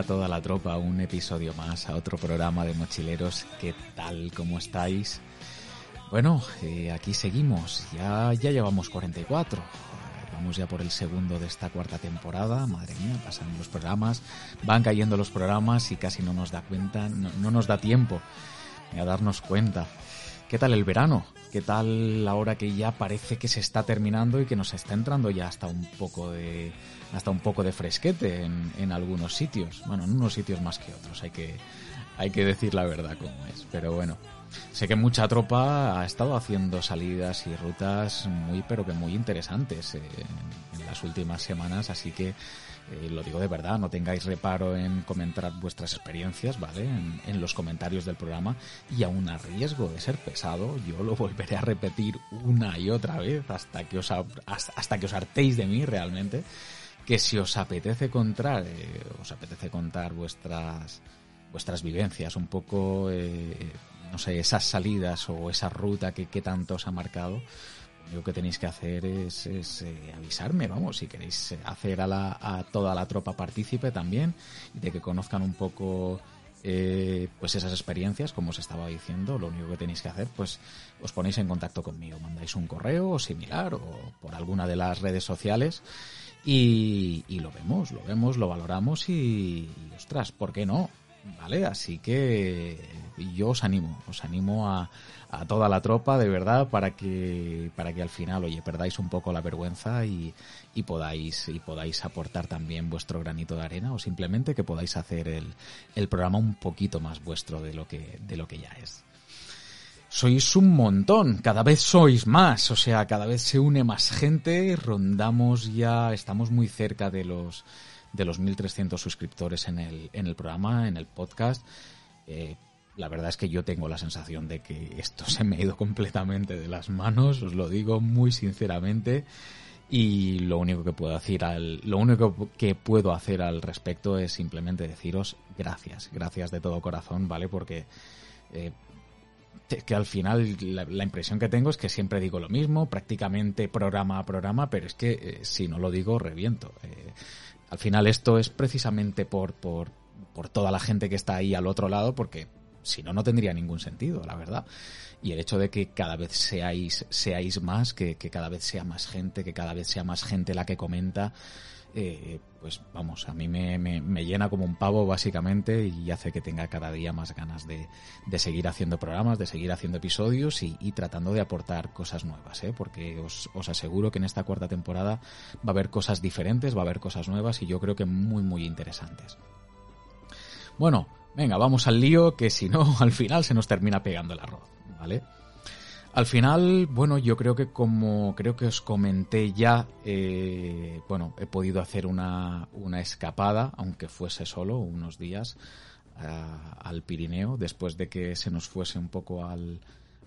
A toda la tropa un episodio más, a otro programa de mochileros. ¿Qué tal? ¿Cómo estáis? Bueno, eh, aquí seguimos. Ya, ya llevamos 44. Vamos ya por el segundo de esta cuarta temporada. Madre mía, pasan los programas, van cayendo los programas y casi no nos da cuenta, no nos da tiempo a darnos cuenta. ¿Qué tal el verano? ¿Qué tal ahora que ya parece que se está terminando y que nos está entrando ya hasta un poco de hasta un poco de fresquete en, en algunos sitios? Bueno, en unos sitios más que otros, hay que hay que decir la verdad como es, pero bueno. Sé que mucha tropa ha estado haciendo salidas y rutas muy pero que muy interesantes eh, en, en las últimas semanas, así que eh, lo digo de verdad, no tengáis reparo en comentar vuestras experiencias, ¿vale? En, los comentarios del programa y aún a riesgo de ser pesado, yo lo volveré a repetir una y otra vez hasta que os, hasta que os hartéis de mí realmente, que si os apetece contar, eh, os apetece contar vuestras vuestras vivencias, un poco, eh, no sé, esas salidas o esa ruta que, que tanto os ha marcado, lo que tenéis que hacer es, es eh, avisarme, vamos, si queréis hacer a, la, a toda la tropa partícipe también, de que conozcan un poco eh, pues esas experiencias, como os estaba diciendo, lo único que tenéis que hacer, pues os ponéis en contacto conmigo, mandáis un correo o similar, o por alguna de las redes sociales, y, y lo vemos, lo vemos, lo valoramos y, y, ostras, ¿por qué no? ¿Vale? Así que yo os animo, os animo a, a toda la tropa, de verdad, para que, para que al final, oye, perdáis un poco la vergüenza y, y podáis, y podáis aportar también vuestro granito de arena o simplemente que podáis hacer el, el programa un poquito más vuestro de lo que, de lo que ya es. Sois un montón, cada vez sois más, o sea, cada vez se une más gente, rondamos ya, estamos muy cerca de los, de los 1300 suscriptores en el, en el programa, en el podcast. Eh, la verdad es que yo tengo la sensación de que esto se me ha ido completamente de las manos, os lo digo muy sinceramente. Y lo único que puedo decir al, lo único que puedo hacer al respecto es simplemente deciros gracias, gracias de todo corazón, ¿vale? Porque eh, que al final la, impresión que tengo es que siempre digo lo mismo, prácticamente programa a programa, pero es que eh, si no lo digo, reviento. Eh, al final esto es precisamente por, por, por toda la gente que está ahí al otro lado, porque si no, no tendría ningún sentido, la verdad. Y el hecho de que cada vez seáis, seáis más, que, que cada vez sea más gente, que cada vez sea más gente la que comenta, eh, pues vamos, a mí me, me, me, llena como un pavo básicamente y hace que tenga cada día más ganas de, de seguir haciendo programas, de seguir haciendo episodios y, tratando de aportar cosas nuevas, ¿eh? porque os, os, aseguro que en esta cuarta temporada va a haber cosas diferentes, va a haber cosas nuevas y yo creo que muy muy interesantes. Bueno, venga, vamos al lío, que si no, al final se nos termina pegando el arroz, ¿vale? Al final, bueno, yo creo que como creo que os comenté ya, eh, bueno, he podido hacer una, una escapada, aunque fuese solo unos días, uh, al Pirineo, después de que se nos fuese un poco al,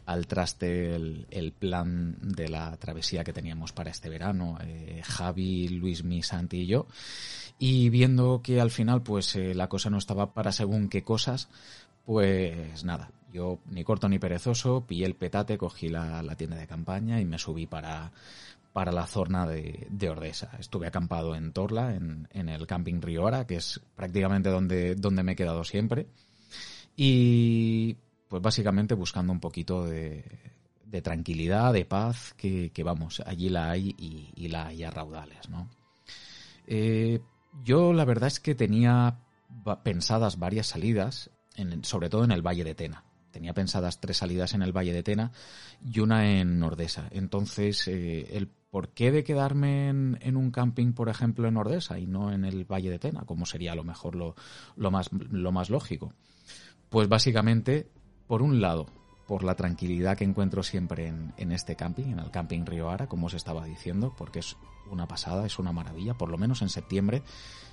al traste el, plan de la travesía que teníamos para este verano, eh, Javi, Luis, Mi, Santi y yo. Y viendo que al final pues eh, la cosa no estaba para según qué cosas, pues nada, yo ni corto ni perezoso, pillé el petate, cogí la, la tienda de campaña y me subí para, para la zona de, de, Ordesa. Estuve acampado en Torla, en, en el camping Riora, que es prácticamente donde, donde me he quedado siempre. Y pues básicamente buscando un poquito de, tranquilidad, de paz, que, vamos, allí la hay y, la hay a raudales, ¿no? Eh, yo la verdad es que tenía pensadas varias salidas, sobre todo en el Valle de Tena. Tenía pensadas tres salidas en el Valle de Tena y una en Nordesa. Entonces, eh, el por qué de quedarme en, un camping, por ejemplo, en Nordesa y no en el Valle de Tena, como sería a lo mejor lo más lógico. Pues básicamente, por un lado, por la tranquilidad que encuentro siempre en, este camping, en el camping Río Ara, como os estaba diciendo, porque es una pasada, es una maravilla, por lo menos en septiembre.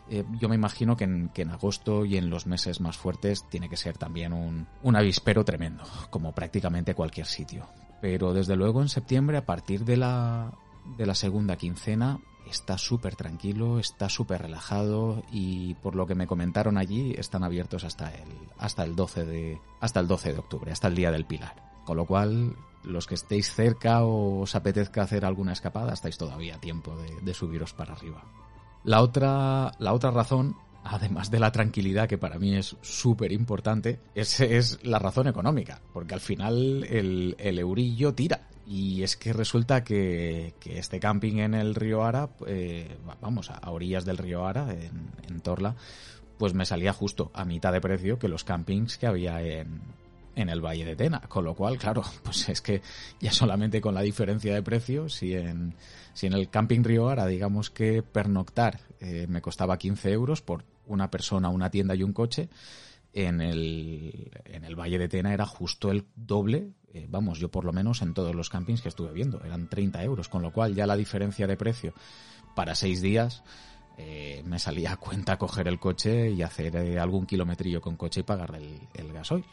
Eh, yo me imagino que en, que en, agosto y en los meses más fuertes tiene que ser también un, avispero tremendo, como prácticamente cualquier sitio. Pero desde luego en septiembre, a partir de la, de la segunda quincena, está súper tranquilo, está súper relajado y por lo que me comentaron allí están abiertos hasta el, hasta el 12 de, hasta el 12 de octubre, hasta el día del Pilar. Con lo cual, los que estéis cerca o os apetezca hacer alguna escapada, estáis todavía a tiempo de, subiros para arriba. La otra, la otra razón además de la tranquilidad, que para mí es súper importante, es, es, la razón económica, porque al final el, el, eurillo tira. Y es que resulta que, este camping en el río Ara, eh, vamos, a orillas del río Ara, en, Torla, pues me salía justo a mitad de precio que los campings que había en, en el Valle de Tena. Con lo cual, claro, pues es que ya solamente con la diferencia de precio, si en, si en el camping Río Ara, digamos que pernoctar eh, me costaba 15 euros por una persona, una tienda y un coche, en el, en el Valle de Tena era justo el doble, eh, vamos, yo por lo menos en todos los campings que estuve viendo, eran 30 euros, con lo cual ya la diferencia de precio para seis días eh, me salía a cuenta coger el coche y hacer eh, algún kilometrillo con coche y pagar el, gasoil.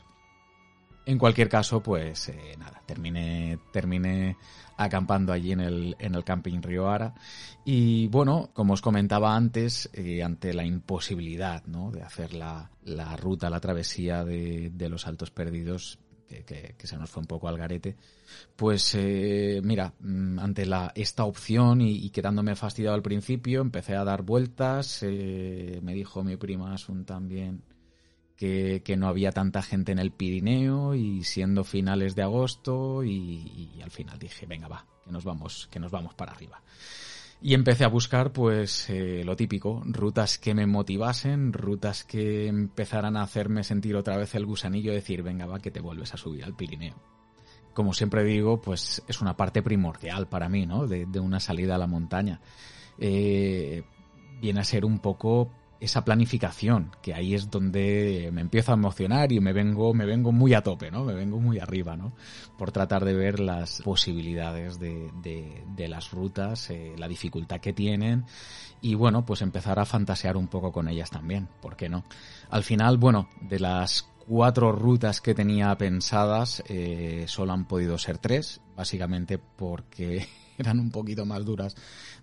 En cualquier caso, pues nada, terminé, terminé acampando allí en el, en el camping Río Ara. Y bueno, como os comentaba antes, ante la imposibilidad ¿no? de hacer la, la ruta, la travesía de, de los Altos Perdidos, que, se nos fue un poco al garete, pues eh, mira, mm, ante la, esta opción y, quedándome fastidiado al principio, empecé a dar vueltas, eh, me dijo mi prima Asun también que, no había tanta gente en el Pirineo y siendo finales de agosto y, al final dije, venga va, que nos vamos, que nos vamos para arriba. Y empecé a buscar, pues, eh, lo típico, rutas que me motivasen, rutas que empezaran a hacerme sentir otra vez el gusanillo, decir, venga, va, que te vuelves a subir al Pirineo. Como siempre digo, pues es una parte primordial para mí, ¿no? De, una salida a la montaña. Eh, viene a ser un poco esa planificación, que ahí es donde me empiezo a emocionar y me vengo, me vengo muy a tope, ¿no? Me vengo muy arriba, ¿no? Por tratar de ver las posibilidades de, de, las rutas, eh, la dificultad que tienen y bueno, pues empezar a fantasear un poco con ellas también, ¿por qué no? Al final, bueno, de las cuatro rutas que tenía pensadas, eh, solo han podido ser tres, básicamente porque eran un poquito más duras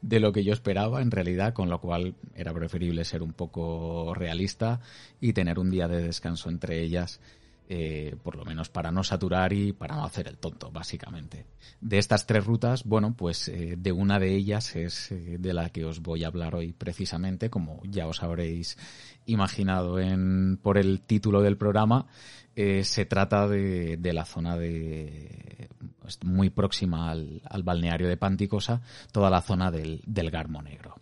de lo que yo esperaba en realidad, con lo cual era preferible ser un poco realista y tener un día de descanso entre ellas. Eh, por lo menos para no saturar y para no hacer el tonto, básicamente. De estas tres rutas, bueno, pues eh, de una de ellas es eh, de la que os voy a hablar hoy precisamente, como ya os habréis imaginado en, por el título del programa, se trata de, de, la zona de muy próxima al, balneario de Panticosa, toda la zona del, del Garmo Negro.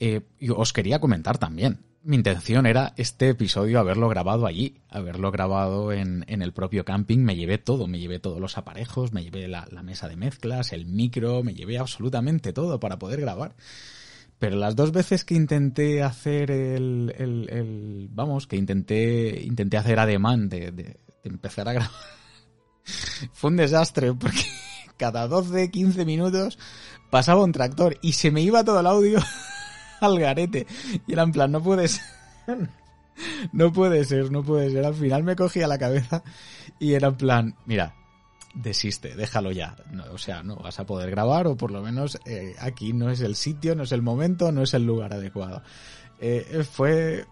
Eh, os quería comentar también, mi intención era este episodio haberlo grabado allí, haberlo grabado en, en, el propio camping. Me llevé todo, me llevé todos los aparejos, me llevé la, mesa de mezclas, el micro, me llevé absolutamente todo para poder grabar. Pero las dos veces que intenté hacer el, el, vamos, que intenté, intenté hacer ademán de, de empezar a grabar fue un desastre porque cada 12, 15 minutos pasaba un tractor y se me iba todo el audio al garete. Y era en plan, no puede ser. No puede ser, no puede ser. Al final me cogía la cabeza y era en plan, mira, desiste, déjalo ya. o sea, no vas a poder grabar o por lo menos eh, aquí no es el sitio, no es el momento, no es el lugar adecuado. Eh, fue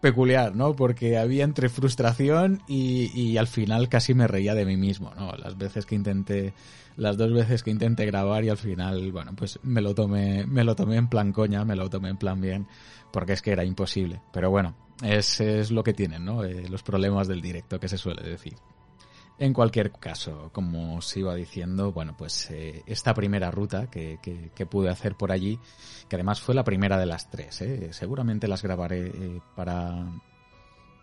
peculiar, ¿no? Porque había entre frustración y, y, al final casi me reía de mí mismo, ¿no? Las veces que intenté, las dos veces que intenté grabar y al final, bueno, pues me lo tomé, me lo tomé en plan coña, me lo tomé en plan bien, porque es que era imposible. Pero bueno, es, es lo que tienen, ¿no? Eh, los problemas del directo que se suele decir. En cualquier caso, como os iba diciendo, bueno, pues eh, esta primera ruta que, que, pude hacer por allí, que además fue la primera de las tres, ¿eh? seguramente las grabaré eh, para,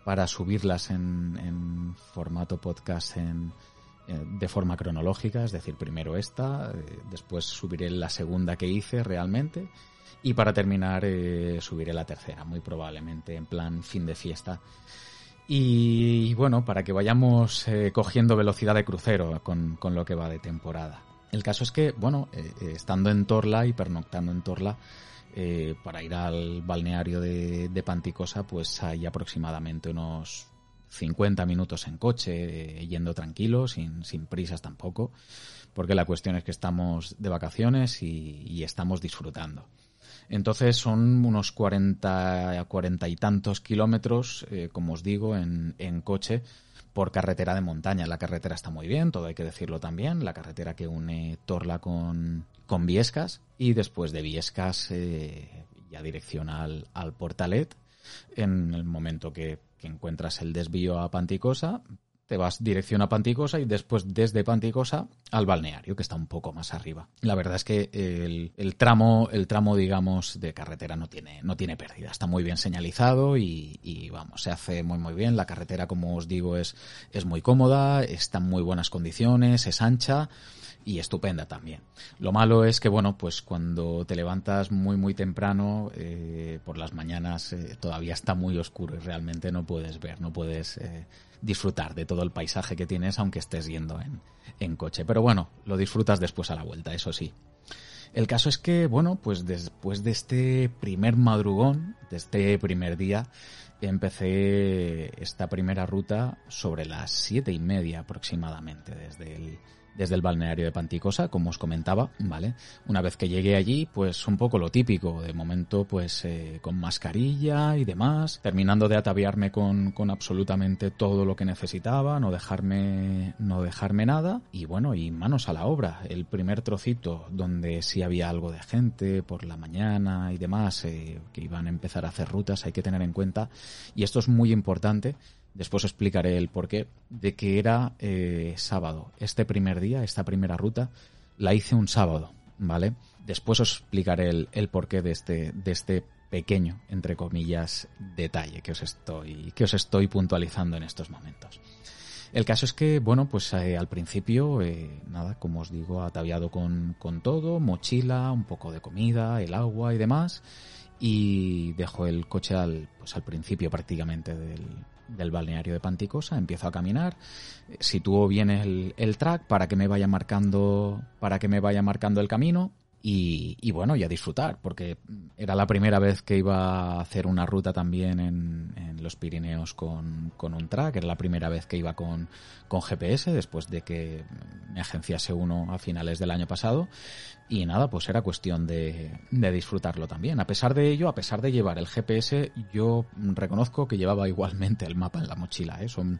para subirlas en, en formato podcast en, eh, de forma cronológica, es decir, primero esta, después subiré la segunda que hice realmente y para terminar subiré la tercera, muy probablemente en plan fin de fiesta Y bueno, para que vayamos eh, cogiendo velocidad de crucero con, lo que va de temporada. El caso es que, bueno, eh, eh, estando en Torla y pernoctando en Torla, para ir al balneario de, de, Panticosa, pues hay aproximadamente unos 50 minutos en coche, yendo tranquilo, sin, sin prisas tampoco, porque la cuestión es que estamos de vacaciones y estamos disfrutando. Entonces son unos 40, 40 y tantos kilómetros, eh, como os digo, en, coche por carretera de montaña. La carretera está muy bien, todo hay que decirlo también. La carretera que une Torla con, con Viescas y después de Viescas eh, ya dirección al, al Portalet. En el momento que, que encuentras el desvío a Panticosa, te vas dirección a Panticosa y después desde Panticosa al balneario, que está un poco más arriba. La verdad es que el, tramo, el tramo, digamos, de carretera no tiene, no tiene pérdida. Está muy bien señalizado y, vamos, se hace muy muy bien. La carretera, como os digo, es, es muy cómoda, está en muy buenas condiciones, es ancha y estupenda también. Lo malo es que, bueno, pues cuando te levantas muy, muy temprano, eh, por las mañanas eh, todavía está muy oscuro y realmente no puedes ver, no puedes eh, disfrutar de todo el paisaje que tienes aunque estés yendo en, en coche. Pero bueno, lo disfrutas después a la vuelta, eso sí. El caso es que, bueno, pues después de este primer madrugón, de este primer día, empecé esta primera ruta sobre las siete y media aproximadamente, desde el, desde el balneario de Panticosa, como os comentaba, ¿vale? Una vez que llegué allí, pues un poco lo típico, de momento pues eh, con mascarilla y demás, terminando de ataviarme con, con absolutamente todo lo que necesitaba, no dejarme, no dejarme nada, y bueno, y manos a la obra. El primer trocito donde sí había algo de gente por la mañana y demás, eh, que iban a empezar a hacer rutas, hay que tener en cuenta, y esto es muy importante, Después os explicaré el porqué de que era eh, sábado. Este primer día, esta primera ruta, la hice un sábado, ¿vale? Después os explicaré el, porqué de este, de este pequeño, entre comillas, detalle que os estoy, que os estoy puntualizando en estos momentos. El caso es que, bueno, pues eh, al principio, eh, nada, como os digo, ataviado con, con todo, mochila, un poco de comida, el agua y demás, y dejo el coche al, pues al principio prácticamente del, del balneario de Panticosa, empiezo a caminar, sitúo bien el, el track para que me vaya marcando, para que me vaya marcando el camino y, bueno, y a disfrutar, porque era la primera vez que iba a hacer una ruta también en, en los Pirineos con, con, un track, era la primera vez que iba con, con GPS, después de que me agenciase uno a finales del año pasado, y nada, pues era cuestión de, de disfrutarlo también. A pesar de ello, a pesar de llevar el GPS, yo reconozco que llevaba igualmente el mapa en la mochila, ¿eh? son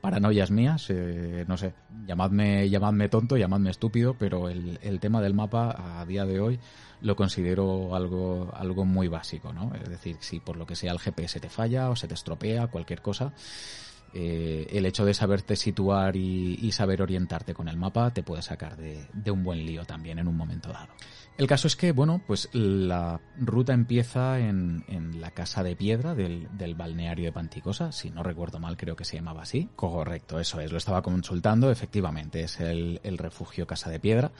paranoias mías, eh, no sé, llamadme, llamadme tonto, llamadme estúpido, pero el, el, tema del mapa a día de hoy lo considero algo, algo muy básico, ¿no? Es decir, si por lo que sea el GPS te falla o se te estropea, cualquier cosa, eh, el hecho de saberte situar y, y, saber orientarte con el mapa te puede sacar de, de un buen lío también en un momento dado. El caso es que, bueno, pues la ruta empieza en, en la casa de piedra del, del, balneario de Panticosa, si no recuerdo mal creo que se llamaba así. Correcto, eso es, lo estaba consultando, efectivamente, es el, el refugio Casa de Piedra,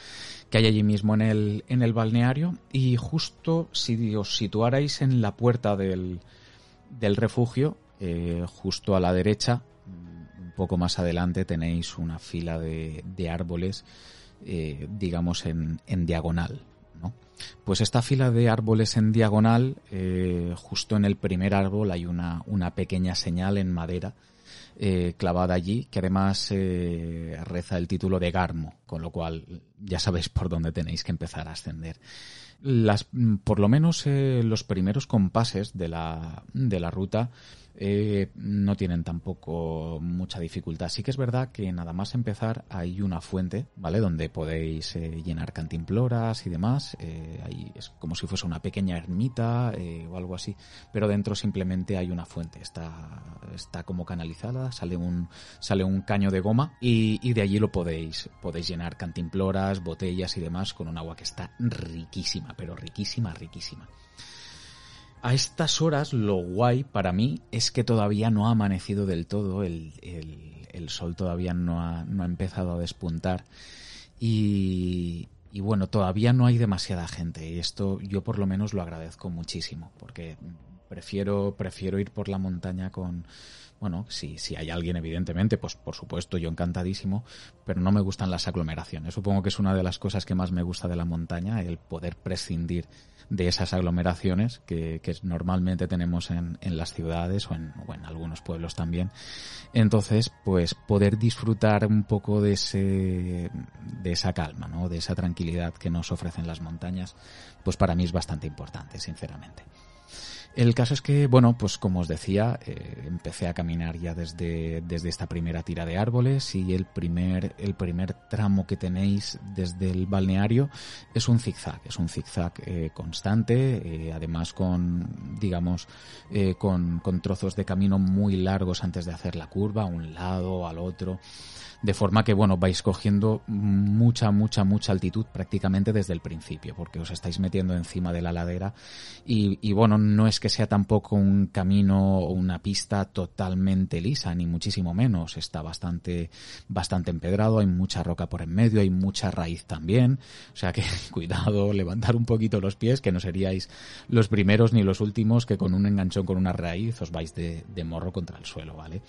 que hay allí mismo en el, en el balneario, y justo si os situarais en la puerta del, del refugio, eh, justo a la derecha, un poco más adelante tenéis una fila de, de árboles, eh, digamos, en, en diagonal, pues esta fila de árboles en diagonal, eh, justo en el primer árbol hay una, una pequeña señal en madera eh, clavada allí, que además eh, reza el título de Garmo, con lo cual ya sabéis por dónde tenéis que empezar a ascender. Las, por lo menos eh, los primeros compases de la, de la ruta eh, no tienen tampoco mucha dificultad. Sí que es verdad que nada más empezar hay una fuente, ¿vale? Donde podéis eh, llenar cantimploras y demás. Eh, ahí es como si fuese una pequeña ermita o algo así. Pero dentro simplemente hay una fuente. Está, está como canalizada, sale un, sale un caño de goma y, y de allí lo podéis, podéis llenar cantimploras, botellas y demás con un agua que está riquísima, pero riquísima, riquísima. A estas horas lo guay para mí es que todavía no ha amanecido del todo, el, el, sol todavía no ha, no ha, empezado a despuntar y, y, bueno, todavía no hay demasiada gente y esto yo por lo menos lo agradezco muchísimo porque prefiero, prefiero ir por la montaña con, bueno, si, si hay alguien, evidentemente, pues por supuesto, yo encantadísimo, pero no me gustan las aglomeraciones. Supongo que es una de las cosas que más me gusta de la montaña, el poder prescindir de esas aglomeraciones que, normalmente tenemos en, en las ciudades o en, o en, algunos pueblos también. Entonces, pues poder disfrutar un poco de ese, de esa calma, ¿no? De esa tranquilidad que nos ofrecen las montañas, pues para mí es bastante importante, sinceramente. El caso es que, bueno, pues como os decía, eh, empecé a caminar ya desde, desde esta primera tira de árboles y el primer, el primer tramo que tenéis desde el balneario es un zigzag, es un zigzag eh, constante, eh, además con, digamos, con, con trozos de camino muy largos antes de hacer la curva, a un lado, al otro de forma que, bueno, vais cogiendo mucha, mucha, mucha altitud prácticamente desde el principio, porque os estáis metiendo encima de la ladera. Y, y bueno, no es que sea tampoco un camino o una pista totalmente lisa, ni muchísimo menos, está bastante, bastante empedrado, hay mucha roca por en medio, hay mucha raíz también, o sea que cuidado, levantar un poquito los pies, que no seríais los primeros ni los últimos que con un enganchón con una raíz os vais de, de morro contra el suelo, ¿vale?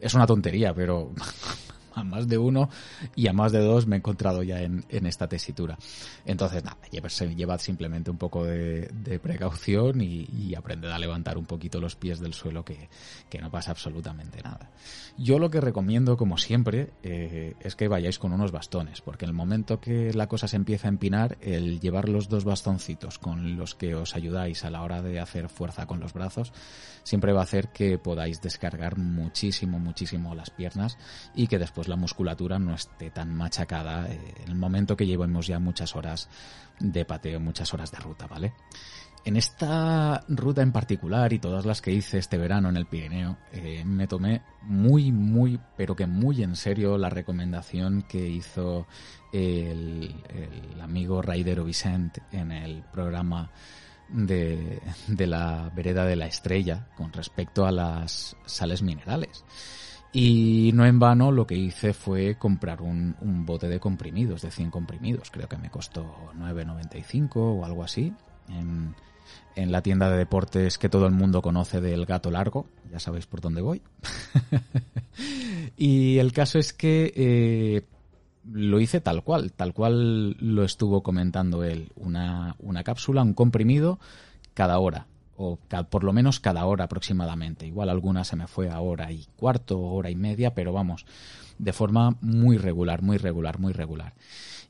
Es una tontería, pero a más de uno y a más de dos me he encontrado ya en, en esta tesitura. Entonces, nada, llevad simplemente un poco de, de precaución y, y, aprended a levantar un poquito los pies del suelo que, que, no pasa absolutamente nada. Yo lo que recomiendo, como siempre, eh, es que vayáis con unos bastones, porque en el momento que la cosa se empieza a empinar, el llevar los dos bastoncitos con los que os ayudáis a la hora de hacer fuerza con los brazos, siempre va a hacer que podáis descargar muchísimo, muchísimo las piernas y que después la musculatura no esté tan machacada eh, en el momento que llevemos ya muchas horas de pateo, muchas horas de ruta, ¿vale? En esta ruta en particular y todas las que hice este verano en el Pirineo, eh, me tomé muy, muy, pero que muy en serio la recomendación que hizo el, amigo Raidero Vicente en el programa de, de la vereda de la estrella con respecto a las sales minerales. Y no en vano lo que hice fue comprar un, bote de comprimidos, de 100 comprimidos. Creo que me costó 9,95 o algo así. En, en, la tienda de deportes que todo el mundo conoce del gato largo. Ya sabéis por dónde voy. y el caso es que eh, lo hice tal cual, tal cual lo estuvo comentando él. Una, una cápsula, un comprimido cada hora o por lo menos cada hora aproximadamente. Igual alguna se me fue a hora y cuarto, hora y media, pero vamos, de forma muy regular, muy regular, muy regular.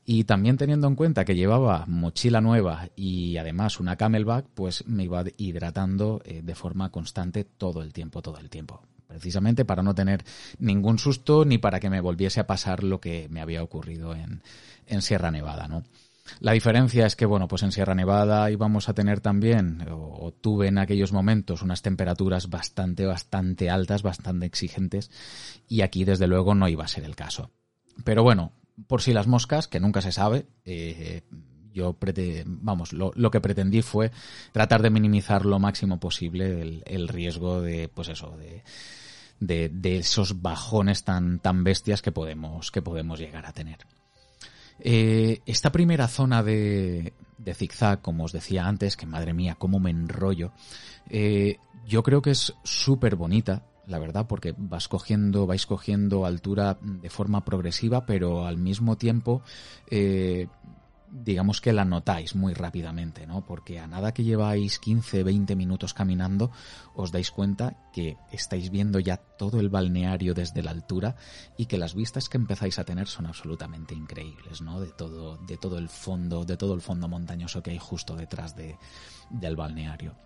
Y también teniendo en cuenta que llevaba mochila nueva y además una camelback, pues me iba hidratando eh, de forma constante todo el tiempo, todo el tiempo. Precisamente para no tener ningún susto ni para que me volviese a pasar lo que me había ocurrido en, en Sierra Nevada, ¿no? La diferencia es que, bueno, pues en Sierra Nevada íbamos a tener también, o, tuve en aquellos momentos, unas temperaturas bastante, bastante altas, bastante exigentes, y aquí desde luego no iba a ser el caso. Pero bueno, por si las moscas, que nunca se sabe, eh, yo vamos, lo, que pretendí fue tratar de minimizar lo máximo posible el, riesgo de, pues eso, de, de, de, esos bajones tan, tan bestias que podemos, que podemos llegar a tener. Eh, esta primera zona de, de, zigzag, como os decía antes, que madre mía, cómo me enrollo, eh, yo creo que es súper bonita, la verdad, porque vas cogiendo, vais cogiendo altura de forma progresiva, pero al mismo tiempo eh, digamos que la notáis muy rápidamente, ¿no? Porque a nada que lleváis 15, 20 minutos caminando, os dais cuenta que estáis viendo ya todo el balneario desde la altura y que las vistas que empezáis a tener son absolutamente increíbles, ¿no? De todo, de todo el fondo, de todo el fondo montañoso que hay justo detrás de, del balneario.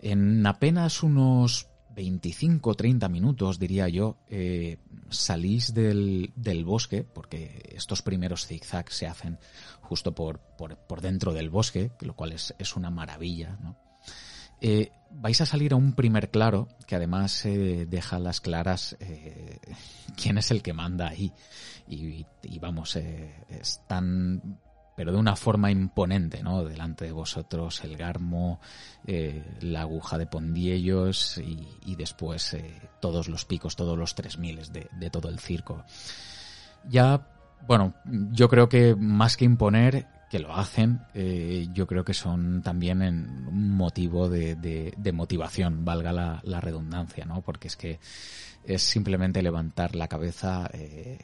En apenas unos 25 30 minutos, diría yo, eh, salís del, del, bosque, porque estos primeros zigzags se hacen justo por, por, por dentro del bosque, lo cual es, es una maravilla, ¿no? Eh, vais a salir a un primer claro, que además eh, deja las claras eh, quién es el que manda ahí. Y, vamos, eh, están pero de una forma imponente, ¿no? Delante de vosotros el garmo, la aguja de Pondiellos y, y después todos los picos, todos los tres miles de, de, todo el circo. Ya, bueno, yo creo que más que imponer, que lo hacen, eh, yo creo que son también un motivo de, de, motivación, valga la, la, redundancia, ¿no? Porque es que es simplemente levantar la cabeza, eh,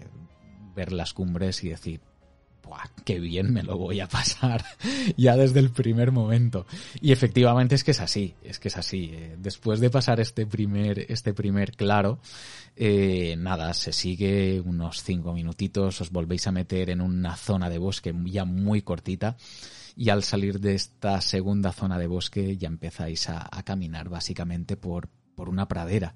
ver las cumbres y decir, ¡buah, qué bien me lo voy a pasar! ya desde el primer momento. Y efectivamente es que es así, es que es así. Eh, después de pasar este primer, este primer claro, eh, nada, se sigue unos cinco minutitos, os volvéis a meter en una zona de bosque ya muy cortita y al salir de esta segunda zona de bosque ya empezáis a, caminar básicamente por, por una pradera.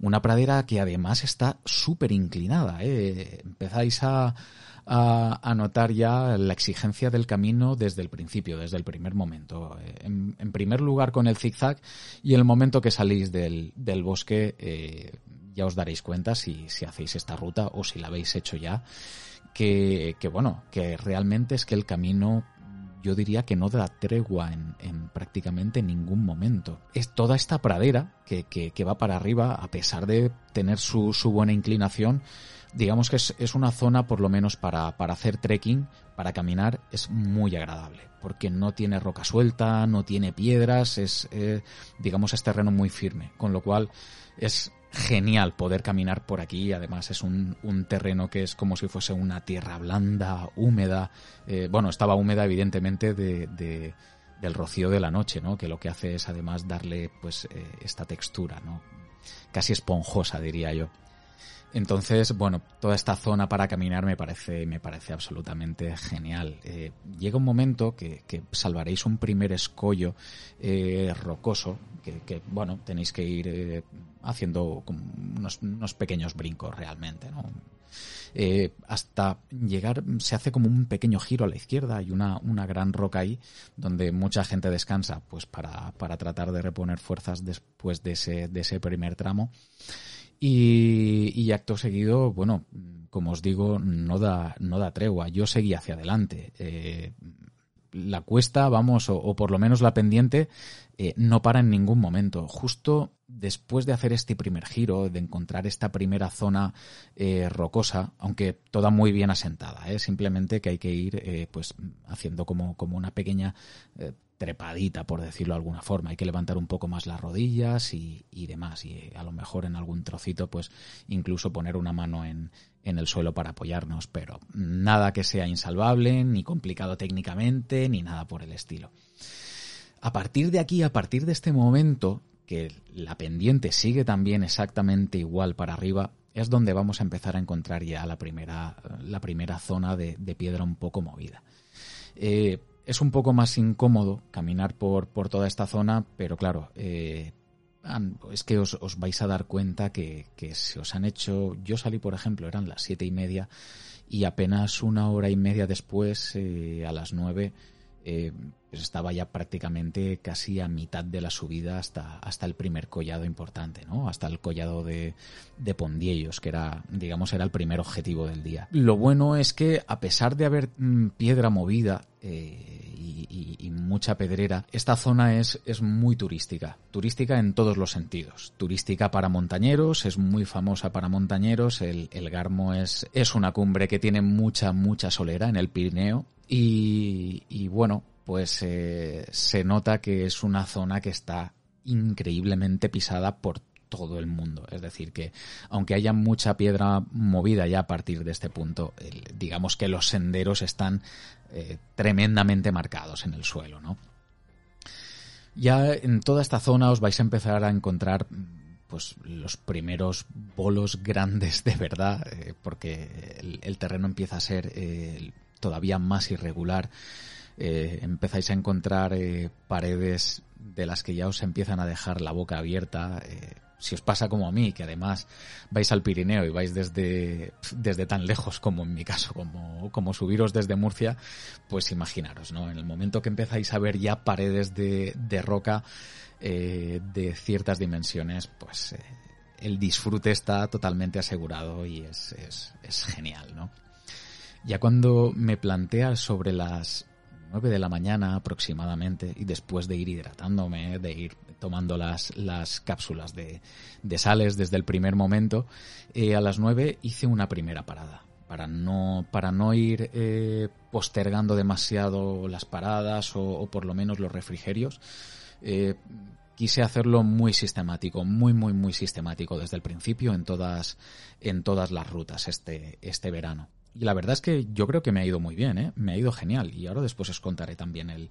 Una pradera que además está súper inclinada. ¿eh? Empezáis a, a, notar ya la exigencia del camino desde el principio, desde el primer momento. Eh, en, primer lugar con el zigzag y en el momento que salís del, del bosque eh, ya os daréis cuenta si, si hacéis esta ruta o si la habéis hecho ya, que, que bueno, que realmente es que el camino yo diría que no da tregua en, en, prácticamente ningún momento. Es toda esta pradera que, que, que va para arriba, a pesar de tener su, su buena inclinación, digamos que es, es, una zona, por lo menos para, para hacer trekking, para caminar, es muy agradable, porque no tiene roca suelta, no tiene piedras, es, eh, digamos, es terreno muy firme, con lo cual es genial poder caminar por aquí. Además es un, un terreno que es como si fuese una tierra blanda, húmeda. Eh, bueno, estaba húmeda evidentemente de, de, del rocío de la noche, ¿no? Que lo que hace es además darle pues eh, esta textura, ¿no? Casi esponjosa diría yo. Entonces, bueno, toda esta zona para caminar me parece, me parece absolutamente genial. Eh, llega un momento que, salvaréis un primer escollo eh, rocoso, que, bueno, tenéis que ir eh, haciendo unos, pequeños brincos realmente, ¿no? Hasta llegar, se hace como un pequeño giro a la izquierda, hay una, una gran roca ahí donde mucha gente descansa, pues para, para tratar de reponer fuerzas después de ese, de ese primer tramo. Y, y, acto seguido, bueno, como os digo, no da, no da tregua. Yo seguí hacia adelante. Eh, la cuesta, vamos, o, por lo menos la pendiente, eh, no para en ningún momento. Justo después de hacer este primer giro, de encontrar esta primera zona eh, rocosa, aunque toda muy bien asentada, simplemente que hay que ir pues haciendo como, como una pequeña trepadita, por decirlo de alguna forma. Hay que levantar un poco más las rodillas y, y demás. Y a lo mejor en algún trocito, pues incluso poner una mano en, en el suelo para apoyarnos, pero nada que sea insalvable, ni complicado técnicamente, ni nada por el estilo. A partir de aquí, a partir de este momento, que la pendiente sigue también exactamente igual para arriba, es donde vamos a empezar a encontrar ya la primera, la primera zona de, de piedra un poco movida. Eh, es un poco más incómodo caminar por, por toda esta zona, pero claro, eh, es que os, os, vais a dar cuenta que, que, se os han hecho. Yo salí, por ejemplo, eran las siete y media, y apenas una hora y media después, eh, a las nueve, eh, pues estaba ya prácticamente casi a mitad de la subida hasta, hasta el primer collado importante, ¿no? Hasta el collado de, de Pondiellos, que era, digamos, era el primer objetivo del día. Lo bueno es que, a pesar de haber mmm, piedra movida eh, y, mucha pedrera, esta zona es, es muy turística. Turística en todos los sentidos. Turística para montañeros, es muy famosa para montañeros. El, el Garmo es, es una cumbre que tiene mucha, mucha solera en el Pirineo. Y, bueno, pues eh, se nota que es una zona que está increíblemente pisada por todo el mundo. Es decir, que aunque haya mucha piedra movida ya a partir de este punto, digamos que los senderos están eh, tremendamente marcados en el suelo, ¿no? Ya en toda esta zona os vais a empezar a encontrar pues los primeros bolos grandes de verdad, eh, porque el, terreno empieza a ser todavía más irregular eh, empezáis a encontrar eh, paredes de las que ya os empiezan a dejar la boca abierta. Eh, si os pasa como a mí, que además vais al Pirineo y vais desde, desde tan lejos como en mi caso, como, como subiros desde Murcia, pues imaginaros, ¿no? En el momento que empezáis a ver ya paredes de, de roca de ciertas dimensiones, pues el disfrute está totalmente asegurado y es, es, es genial, ¿no? Ya cuando me plantea sobre las 9 de la mañana aproximadamente y después de ir hidratándome, de ir tomando las, las cápsulas de, de sales desde el primer momento, eh, a las 9 hice una primera parada. para no, para no ir eh, postergando demasiado las paradas o, por lo menos los refrigerios, eh, quise hacerlo muy sistemático, muy, muy, muy sistemático desde el principio en todas, en todas las rutas este, este verano. Y la verdad es que yo creo que me ha ido muy bien, ¿eh? me ha ido genial. Y ahora después os contaré también el,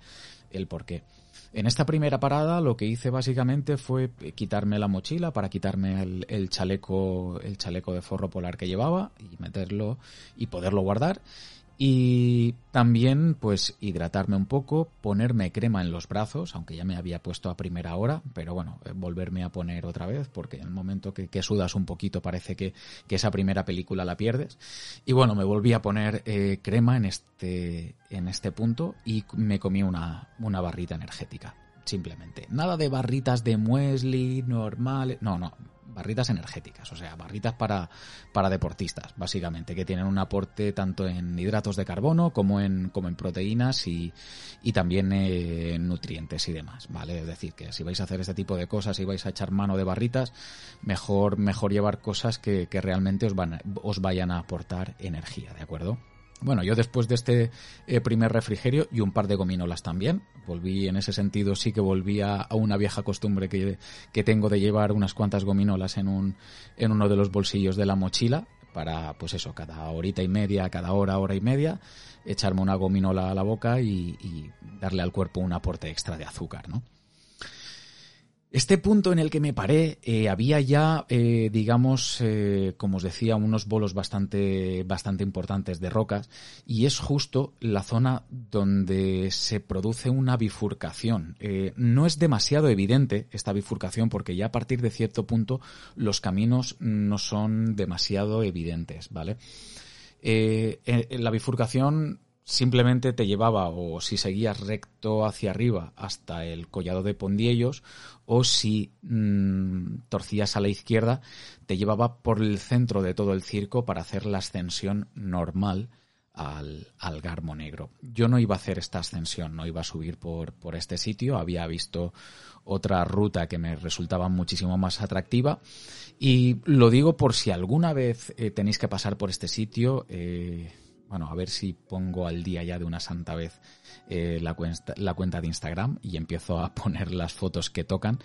el por qué. En esta primera parada lo que hice básicamente fue quitarme la mochila para quitarme el, el, chaleco, el chaleco de forro polar que llevaba y meterlo y poderlo guardar y también, pues, hidratarme un poco, ponerme crema en los brazos, aunque ya me había puesto a primera hora, pero bueno, eh, volverme a poner otra vez, porque en el momento que, sudas un poquito parece que, esa primera película la pierdes. Y bueno, me volví a poner eh, crema en este, en este punto y me comí una, una barrita energética, simplemente. Nada de barritas de muesli normales, no, no, barritas energéticas, o sea, barritas para, para deportistas, básicamente, que tienen un aporte tanto en hidratos de carbono como en, como en proteínas y, y también en nutrientes y demás, ¿vale? Es decir, que si vais a hacer este tipo de cosas y vais a echar mano de barritas, mejor, mejor llevar cosas que, que realmente os, van, os vayan a aportar energía, ¿de acuerdo? Bueno, yo después de este eh, primer refrigerio y un par de gominolas también, volví en ese sentido, sí que volví a, una vieja costumbre que, que, tengo de llevar unas cuantas gominolas en, un, en uno de los bolsillos de la mochila para, pues eso, cada horita y media, cada hora, hora y media, echarme una gominola a la boca y, y darle al cuerpo un aporte extra de azúcar, ¿no? Este punto en el que me paré eh, había ya, eh, digamos, eh, como os decía, unos bolos bastante, bastante importantes de rocas y es justo la zona donde se produce una bifurcación. no es demasiado evidente esta bifurcación porque ya a partir de cierto punto los caminos no son demasiado evidentes, ¿vale? la bifurcación simplemente te llevaba o si seguías recto hacia arriba hasta el collado de Pondiellos o si mm, torcías a la izquierda te llevaba por el centro de todo el circo para hacer la ascensión normal al, al, Garmo Negro. Yo no iba a hacer esta ascensión, no iba a subir por, por este sitio, había visto otra ruta que me resultaba muchísimo más atractiva y lo digo por si alguna vez eh, tenéis que pasar por este sitio. Eh, bueno, a ver si pongo al día ya de una santa vez eh, la, cuenta, de Instagram y empiezo a poner las fotos que tocan.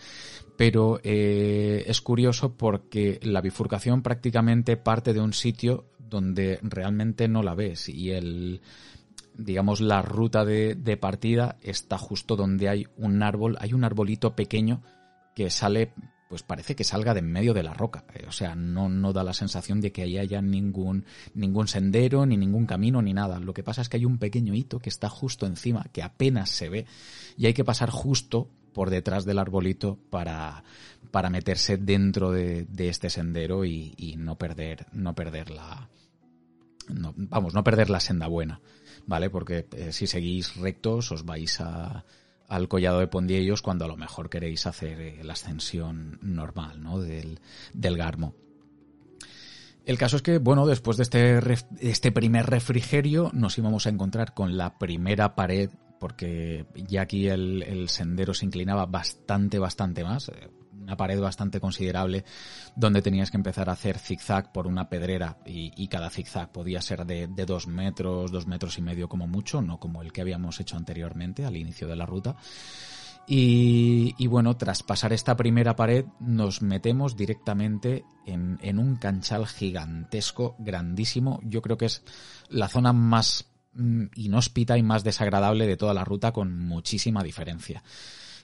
Pero eh, es curioso porque la bifurcación prácticamente parte de un sitio donde realmente no la ves y el digamos la ruta de, de partida está justo donde hay un árbol, hay un arbolito pequeño que sale pues parece que salga de en medio de la roca. Eh, o sea, no, no da la sensación de que ahí haya ningún, ningún sendero, ni ningún camino, ni nada. Lo que pasa es que hay un pequeño hito que está justo encima, que apenas se ve, y hay que pasar justo por detrás del arbolito para, para meterse dentro de, este sendero y, no perder, no perder la, vamos, no perder la senda buena, ¿vale? Porque eh, si seguís rectos os vais a, al collado de Pondiellos cuando a lo mejor queréis hacer eh, la ascensión normal ¿no? del, del Garmo. El caso es que, bueno, después de este, este primer refrigerio nos íbamos a encontrar con la primera pared, porque ya aquí el, el sendero se inclinaba bastante, bastante más. Una pared bastante considerable donde tenías que empezar a hacer zigzag por una pedrera y, cada zigzag podía ser de, dos metros, dos metros y medio como mucho, no como el que habíamos hecho anteriormente al inicio de la ruta. Y, bueno, tras pasar esta primera pared nos metemos directamente en, en un canchal gigantesco, grandísimo. Yo creo que es la zona más mm, inhóspita y más desagradable de toda la ruta con muchísima diferencia.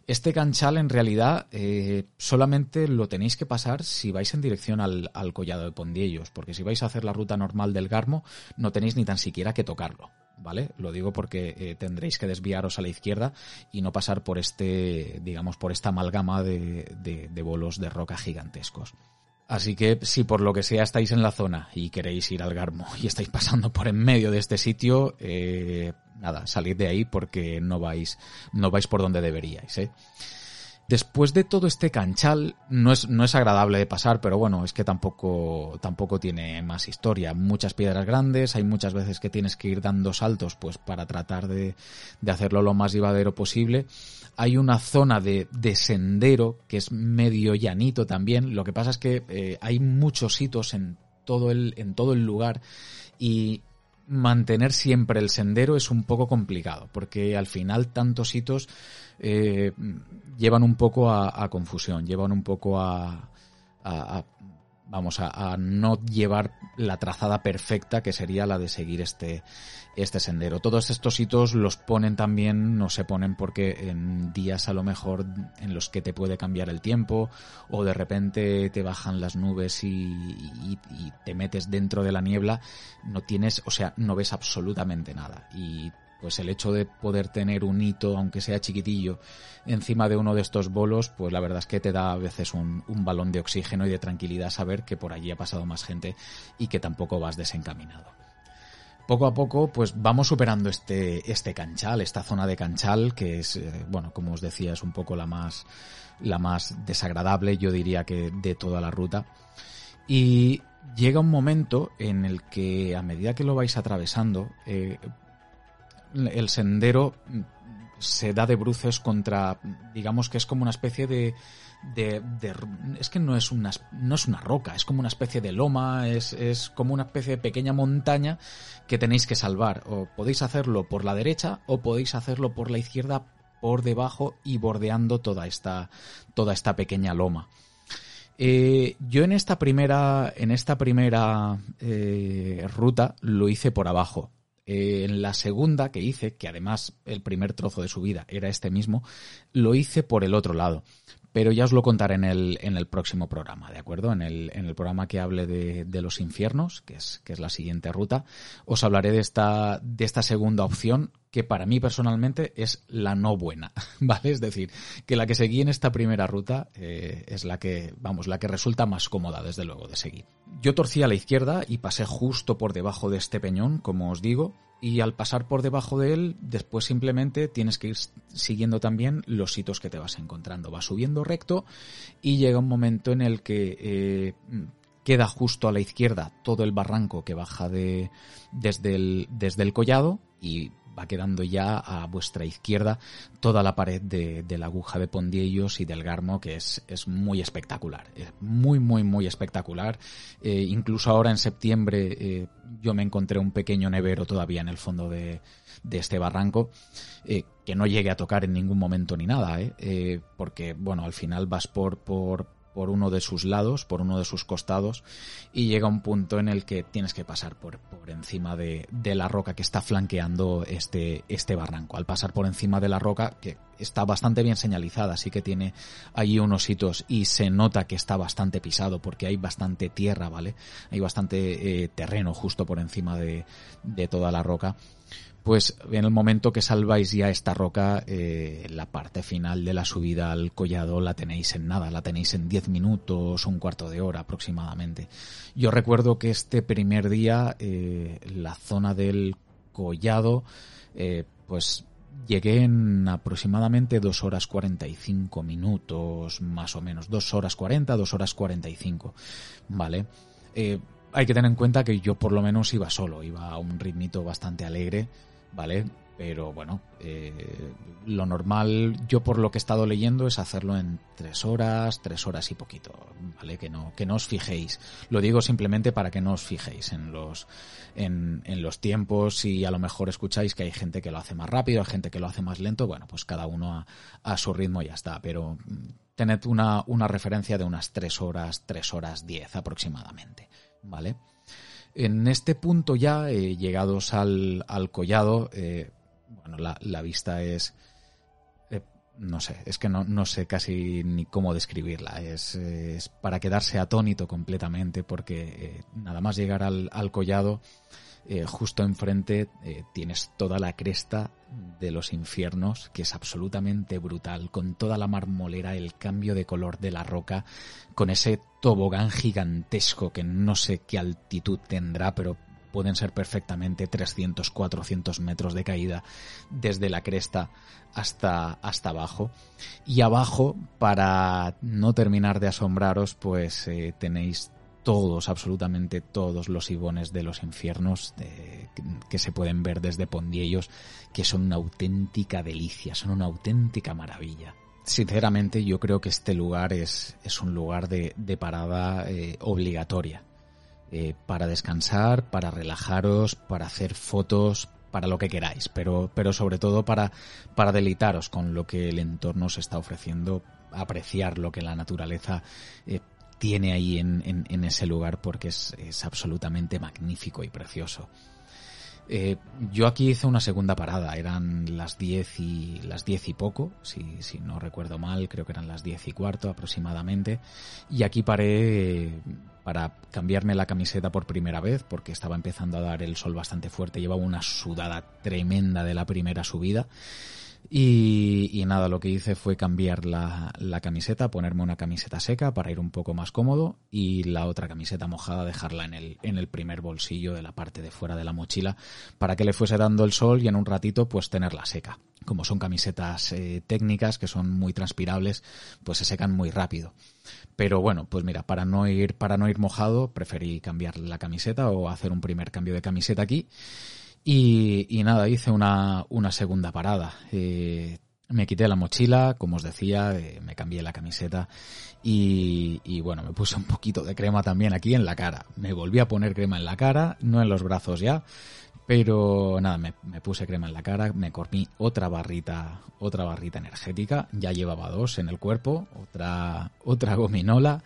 Este canchal en realidad eh, solamente lo tenéis que pasar si vais en dirección al, collado de Pondiellos, porque si vais a hacer la ruta normal del Garmo no tenéis ni tan siquiera que tocarlo. ¿Vale? Lo digo porque eh, tendréis que desviaros a la izquierda y no pasar por este, digamos, por esta amalgama de, de bolos de roca gigantescos. Así que si por lo que sea estáis en la zona y queréis ir al Garmo y estáis pasando por en medio de este sitio, eh, nada, salid de ahí porque no vais, no vais por donde deberíais, ¿eh? Después de todo este canchal, no es, no es agradable de pasar, pero bueno, es que tampoco, tampoco tiene más historia. Muchas piedras grandes, hay muchas veces que tienes que ir dando saltos, pues para tratar de, de hacerlo lo más llevadero posible. Hay una zona de, de, sendero que es medio llanito también. Lo que pasa es que eh, hay muchos hitos en todo el, en todo el lugar y mantener siempre el sendero es un poco complicado, porque al final tantos hitos eh, llevan un poco a, confusión, llevan un poco a, vamos a, no llevar la trazada perfecta que sería la de seguir este este sendero. Todos estos hitos los ponen también, no se ponen porque en días a lo mejor en los que te puede cambiar el tiempo o de repente te bajan las nubes y, te metes dentro de la niebla, no tienes, o sea, no ves absolutamente nada. Y pues el hecho de poder tener un hito, aunque sea chiquitillo, encima de uno de estos bolos, pues la verdad es que te da a veces un, un, balón de oxígeno y de tranquilidad saber que por allí ha pasado más gente y que tampoco vas desencaminado poco a poco pues vamos superando este, este canchal, esta zona de canchal que es, eh, bueno, como os decía, es un poco la más, la más desagradable, yo diría que de toda la ruta. Y llega un momento en el que a medida que lo vais atravesando, eh, el sendero se da de bruces contra, digamos que es como una especie de, de, es que no es una no es una roca, es como una especie de loma, es, es como una especie de pequeña montaña que tenéis que salvar. O podéis hacerlo por la derecha o podéis hacerlo por la izquierda, por debajo y bordeando toda esta, toda esta pequeña loma. Eh, yo en esta primera, en esta primera eh, ruta lo hice por abajo. Eh, en la segunda que hice, que además el primer trozo de su vida era este mismo, lo hice por el otro lado pero ya os lo contaré en el, en el próximo programa, ¿de acuerdo? En el, en el programa que hable de, de, los infiernos, que es, que es la siguiente ruta, os hablaré de esta, de esta segunda opción, que para mí personalmente es la no buena, ¿vale? Es decir, que la que seguí en esta primera ruta eh, es la que, vamos, la que resulta más cómoda, desde luego, de seguir. Yo torcí a la izquierda y pasé justo por debajo de este peñón, como os digo, y al pasar por debajo de él, después simplemente tienes que ir siguiendo también los hitos que te vas encontrando. Vas subiendo recto y llega un momento en el que eh, queda justo a la izquierda todo el barranco que baja de, desde, el, desde el collado y va quedando ya a vuestra izquierda toda la pared de, la aguja de Pondiellos y del Garmo, que es, es muy espectacular. Es muy, muy, muy espectacular. Eh, incluso ahora en septiembre eh, yo me encontré un pequeño nevero todavía en el fondo de, de este barranco, eh, que no llegue a tocar en ningún momento ni nada, porque, bueno, al final vas por, por, por uno de sus lados, por uno de sus costados, y llega un punto en el que tienes que pasar por, por encima de, de, la roca que está flanqueando este, este barranco. Al pasar por encima de la roca, que está bastante bien señalizada, así que tiene allí unos hitos y se nota que está bastante pisado porque hay bastante tierra, ¿vale? Hay bastante eh, terreno justo por encima de, de toda la roca pues en el momento que salváis ya esta roca, eh, la parte final de la subida al collado la tenéis en nada, la tenéis en 10 minutos, un cuarto de hora aproximadamente. Yo recuerdo que este primer día, eh, la zona del collado, eh, pues llegué en aproximadamente 2 horas 45 minutos, más o menos, 2 horas 40, 2 horas 45, ¿vale? hay que tener en cuenta que yo por lo menos iba solo, iba a un ritmito bastante alegre ¿vale? Pero bueno, eh, lo normal, yo por lo que he estado leyendo, es hacerlo en tres horas, tres horas y poquito, ¿vale? Que no, que no os fijéis. Lo digo simplemente para que no os fijéis en los, en, en los tiempos y a lo mejor escucháis que hay gente que lo hace más rápido, hay gente que lo hace más lento, bueno, pues cada uno a, su ritmo ya está, pero mm, tened una, una referencia de unas tres horas, tres horas diez aproximadamente, ¿vale? En este punto ya, eh, llegados al, al collado, eh, bueno, la, la, vista es... Eh, no sé, es que no, no, sé casi ni cómo describirla. Es, es para quedarse atónito completamente porque nada más llegar al, al collado eh, justo enfrente eh, tienes toda la cresta de los infiernos, que es absolutamente brutal, con toda la marmolera, el cambio de color de la roca, con ese tobogán gigantesco que no sé qué altitud tendrá, pero pueden ser perfectamente 300, 400 metros de caída desde la cresta hasta, hasta abajo. Y abajo, para no terminar de asombraros, pues eh, tenéis todos, absolutamente todos los ibones de los infiernos que, se pueden ver desde Pondiellos, que son una auténtica delicia, son una auténtica maravilla. Sinceramente yo creo que este lugar es, es un lugar de, parada eh, obligatoria. eh, para descansar, para relajaros, para hacer fotos, para lo que queráis, pero, pero sobre todo para, para deleitaros con lo que el entorno os está ofreciendo, apreciar lo que la naturaleza eh, tiene ahí en, ese lugar porque es, absolutamente magnífico y precioso. Eh, yo aquí hice una segunda parada, eran las 10 y las diez y poco, si, si no recuerdo mal, creo que eran las 10 y cuarto aproximadamente, y aquí paré eh, para cambiarme la camiseta por primera vez porque estaba empezando a dar el sol bastante fuerte, llevaba una sudada tremenda de la primera subida y, nada, lo que hice fue cambiar la, camiseta, ponerme una camiseta seca para ir un poco más cómodo y la otra camiseta mojada dejarla en el, primer bolsillo de la parte de fuera de la mochila para que le fuese dando el sol y en un ratito pues tenerla seca. Como son camisetas eh, técnicas que son muy transpirables, pues se secan muy rápido. Pero bueno, pues mira, para no ir, para no ir mojado, preferí cambiar la camiseta o hacer un primer cambio de camiseta aquí y, nada, hice una, una segunda parada. Eh, me quité la mochila, como os decía, eh, me cambié la camiseta y, y, bueno, me puse un poquito de crema también aquí en la cara. Me volví a poner crema en la cara, no en los brazos ya, pero nada, me, me puse crema en la cara, me comí otra barrita, otra barrita energética, ya llevaba dos en el cuerpo, otra, otra gominola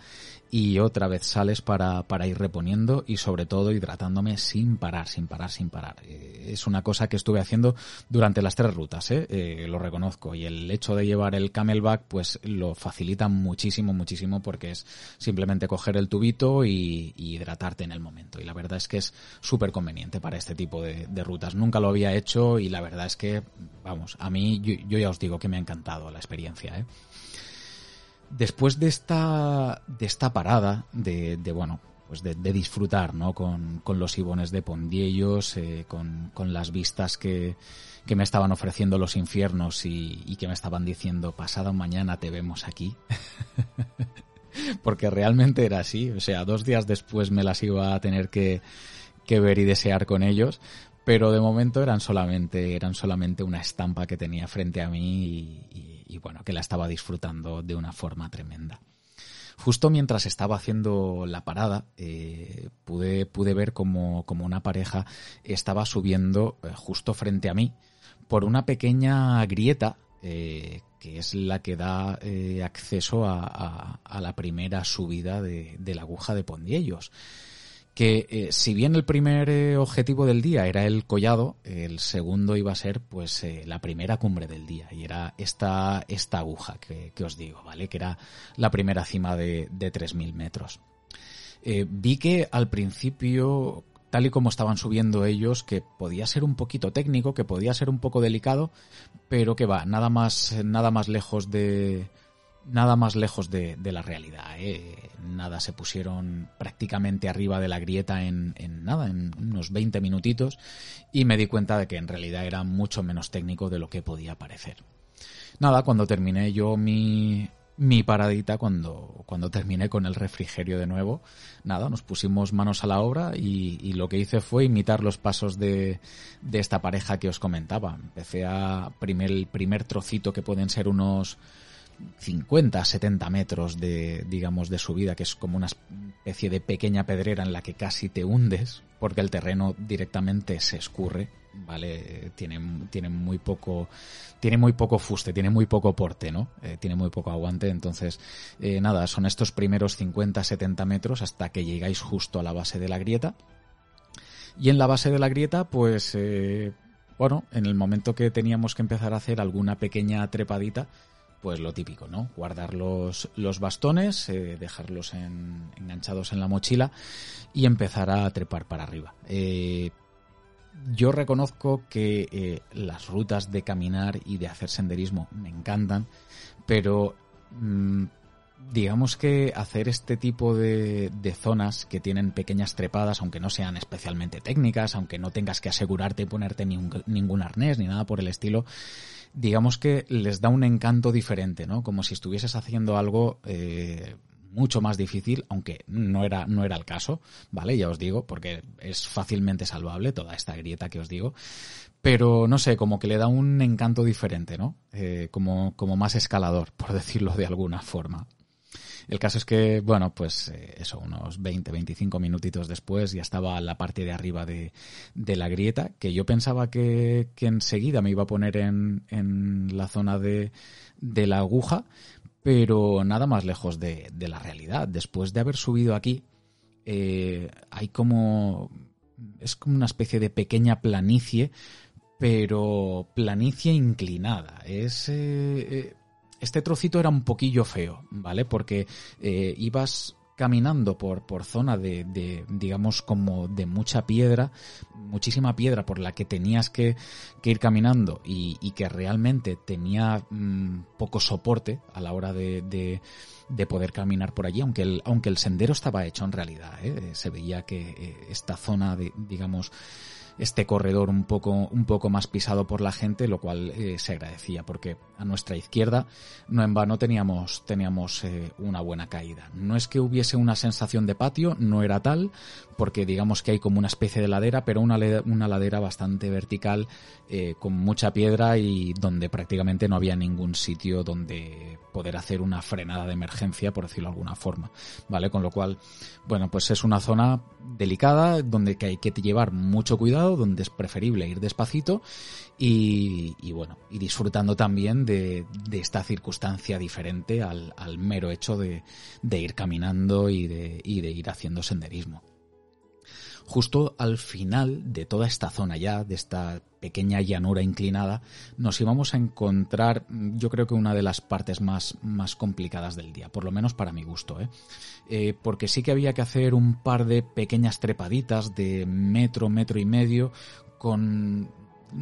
y otra vez sales para, para ir reponiendo y sobre todo hidratándome sin parar, sin parar, sin parar. Eh, es una cosa que estuve haciendo durante las tres rutas, ¿eh? ¿eh? lo reconozco. Y el hecho de llevar el camelback pues lo facilita muchísimo, muchísimo porque es simplemente coger el tubito y, hidratarte en el momento. Y la verdad es que es súper conveniente para este tipo de, rutas. Nunca lo había hecho y la verdad es que, vamos, a mí yo, yo ya os digo que me ha encantado la experiencia. ¿eh? Después de esta, de esta parada, de, de bueno, pues de, disfrutar, ¿no? Con, con, los ibones de Pondiellos, eh, con, con, las vistas que, que, me estaban ofreciendo los infiernos y, que me estaban diciendo, pasado mañana te vemos aquí. Porque realmente era así, o sea, dos días después me las iba a tener que, que ver y desear con ellos, pero de momento eran solamente, eran solamente una estampa que tenía frente a mí y bueno, que la estaba disfrutando de una forma tremenda. Justo mientras estaba haciendo la parada, eh, pude, pude ver como, como, una pareja estaba subiendo eh, justo frente a mí por una pequeña grieta eh, que es la que da acceso a, a, la primera subida de, de la aguja de Pondiellos que eh, si bien el primer eh, objetivo del día era el collado, el segundo iba a ser pues eh, la primera cumbre del día y era esta, esta aguja que, que, os digo, ¿vale? Que era la primera cima de, de 3.000 metros. vi que al principio, tal y como estaban subiendo ellos, que podía ser un poquito técnico, que podía ser un poco delicado, pero que va, nada más, nada más lejos de, nada más lejos de, la realidad. ¿eh? Nada, se pusieron prácticamente arriba de la grieta en, nada, en unos 20 minutitos y me di cuenta de que en realidad era mucho menos técnico de lo que podía parecer. Nada, cuando terminé yo mi, mi paradita, cuando, cuando terminé con el refrigerio de nuevo, nada, nos pusimos manos a la obra y, lo que hice fue imitar los pasos de, de esta pareja que os comentaba. Empecé a primer, el primer trocito que pueden ser unos 50, 70 metros de, digamos, de subida, que es como una especie de pequeña pedrera en la que casi te hundes, porque el terreno directamente se escurre, ¿vale? Tiene, tiene muy poco, tiene muy poco fuste, tiene muy poco porte, ¿no? Eh, tiene muy poco aguante, entonces, eh, nada, son estos primeros 50, 70 metros hasta que llegáis justo a la base de la grieta. Y en la base de la grieta, pues, eh, bueno, en el momento que teníamos que empezar a hacer alguna pequeña trepadita, pues lo típico, ¿no? Guardar los, los bastones, eh, dejarlos enganchados en la mochila y empezar a trepar para arriba. Eh, yo reconozco que eh, las rutas de caminar y de hacer senderismo me encantan, pero mm, digamos que hacer este tipo de, de, zonas que tienen pequeñas trepadas, aunque no sean especialmente técnicas, aunque no tengas que asegurarte y ponerte ningún arnés ni nada por el estilo, digamos que les da un encanto diferente, ¿no? Como si estuvieses haciendo algo eh, mucho más difícil, aunque no era, no era el caso, ¿vale? Ya os digo, porque es fácilmente salvable toda esta grieta que os digo. Pero no sé, como que le da un encanto diferente, ¿no? Eh, como, como más escalador, por decirlo de alguna forma. El caso es que, bueno, pues eh, eso, unos 20, 25 minutitos después ya estaba la parte de arriba de, de la grieta, que yo pensaba que, que, enseguida me iba a poner en, en la zona de, de la aguja, pero nada más lejos de, de la realidad. Después de haber subido aquí, eh, hay como... es como una especie de pequeña planicie, pero planicie inclinada. Es... Eh, eh, este trocito era un poquillo feo, ¿vale? Porque eh, ibas caminando por, por zona de, de, digamos, como de mucha piedra, muchísima piedra por la que tenías que, que ir caminando y, que realmente tenía mmm, poco soporte a la hora de, de, de, poder caminar por allí, aunque el, aunque el sendero estaba hecho en realidad, ¿eh? se veía que eh, esta zona de, digamos, este corredor un poco, un poco más pisado por la gente, lo cual eh, se agradecía, porque a nuestra izquierda no en vano teníamos, teníamos eh, una buena caída. No es que hubiese una sensación de patio, no era tal, porque digamos que hay como una especie de ladera, pero una, una ladera bastante vertical, eh, con mucha piedra y donde prácticamente no había ningún sitio donde poder hacer una frenada de emergencia, por decirlo de alguna forma, ¿vale? Con lo cual, bueno, pues es una zona delicada donde hay que llevar mucho cuidado, donde es preferible ir despacito y, bueno, y disfrutando también de, esta circunstancia diferente al, mero hecho de, ir caminando y de ir haciendo senderismo justo al final de toda esta zona ya, de esta pequeña llanura inclinada, nos íbamos a encontrar, yo creo que una de las partes más, más complicadas del día, por lo menos para mi gusto, ¿eh? Eh, porque sí que había que hacer un par de pequeñas trepaditas de metro, metro y medio, con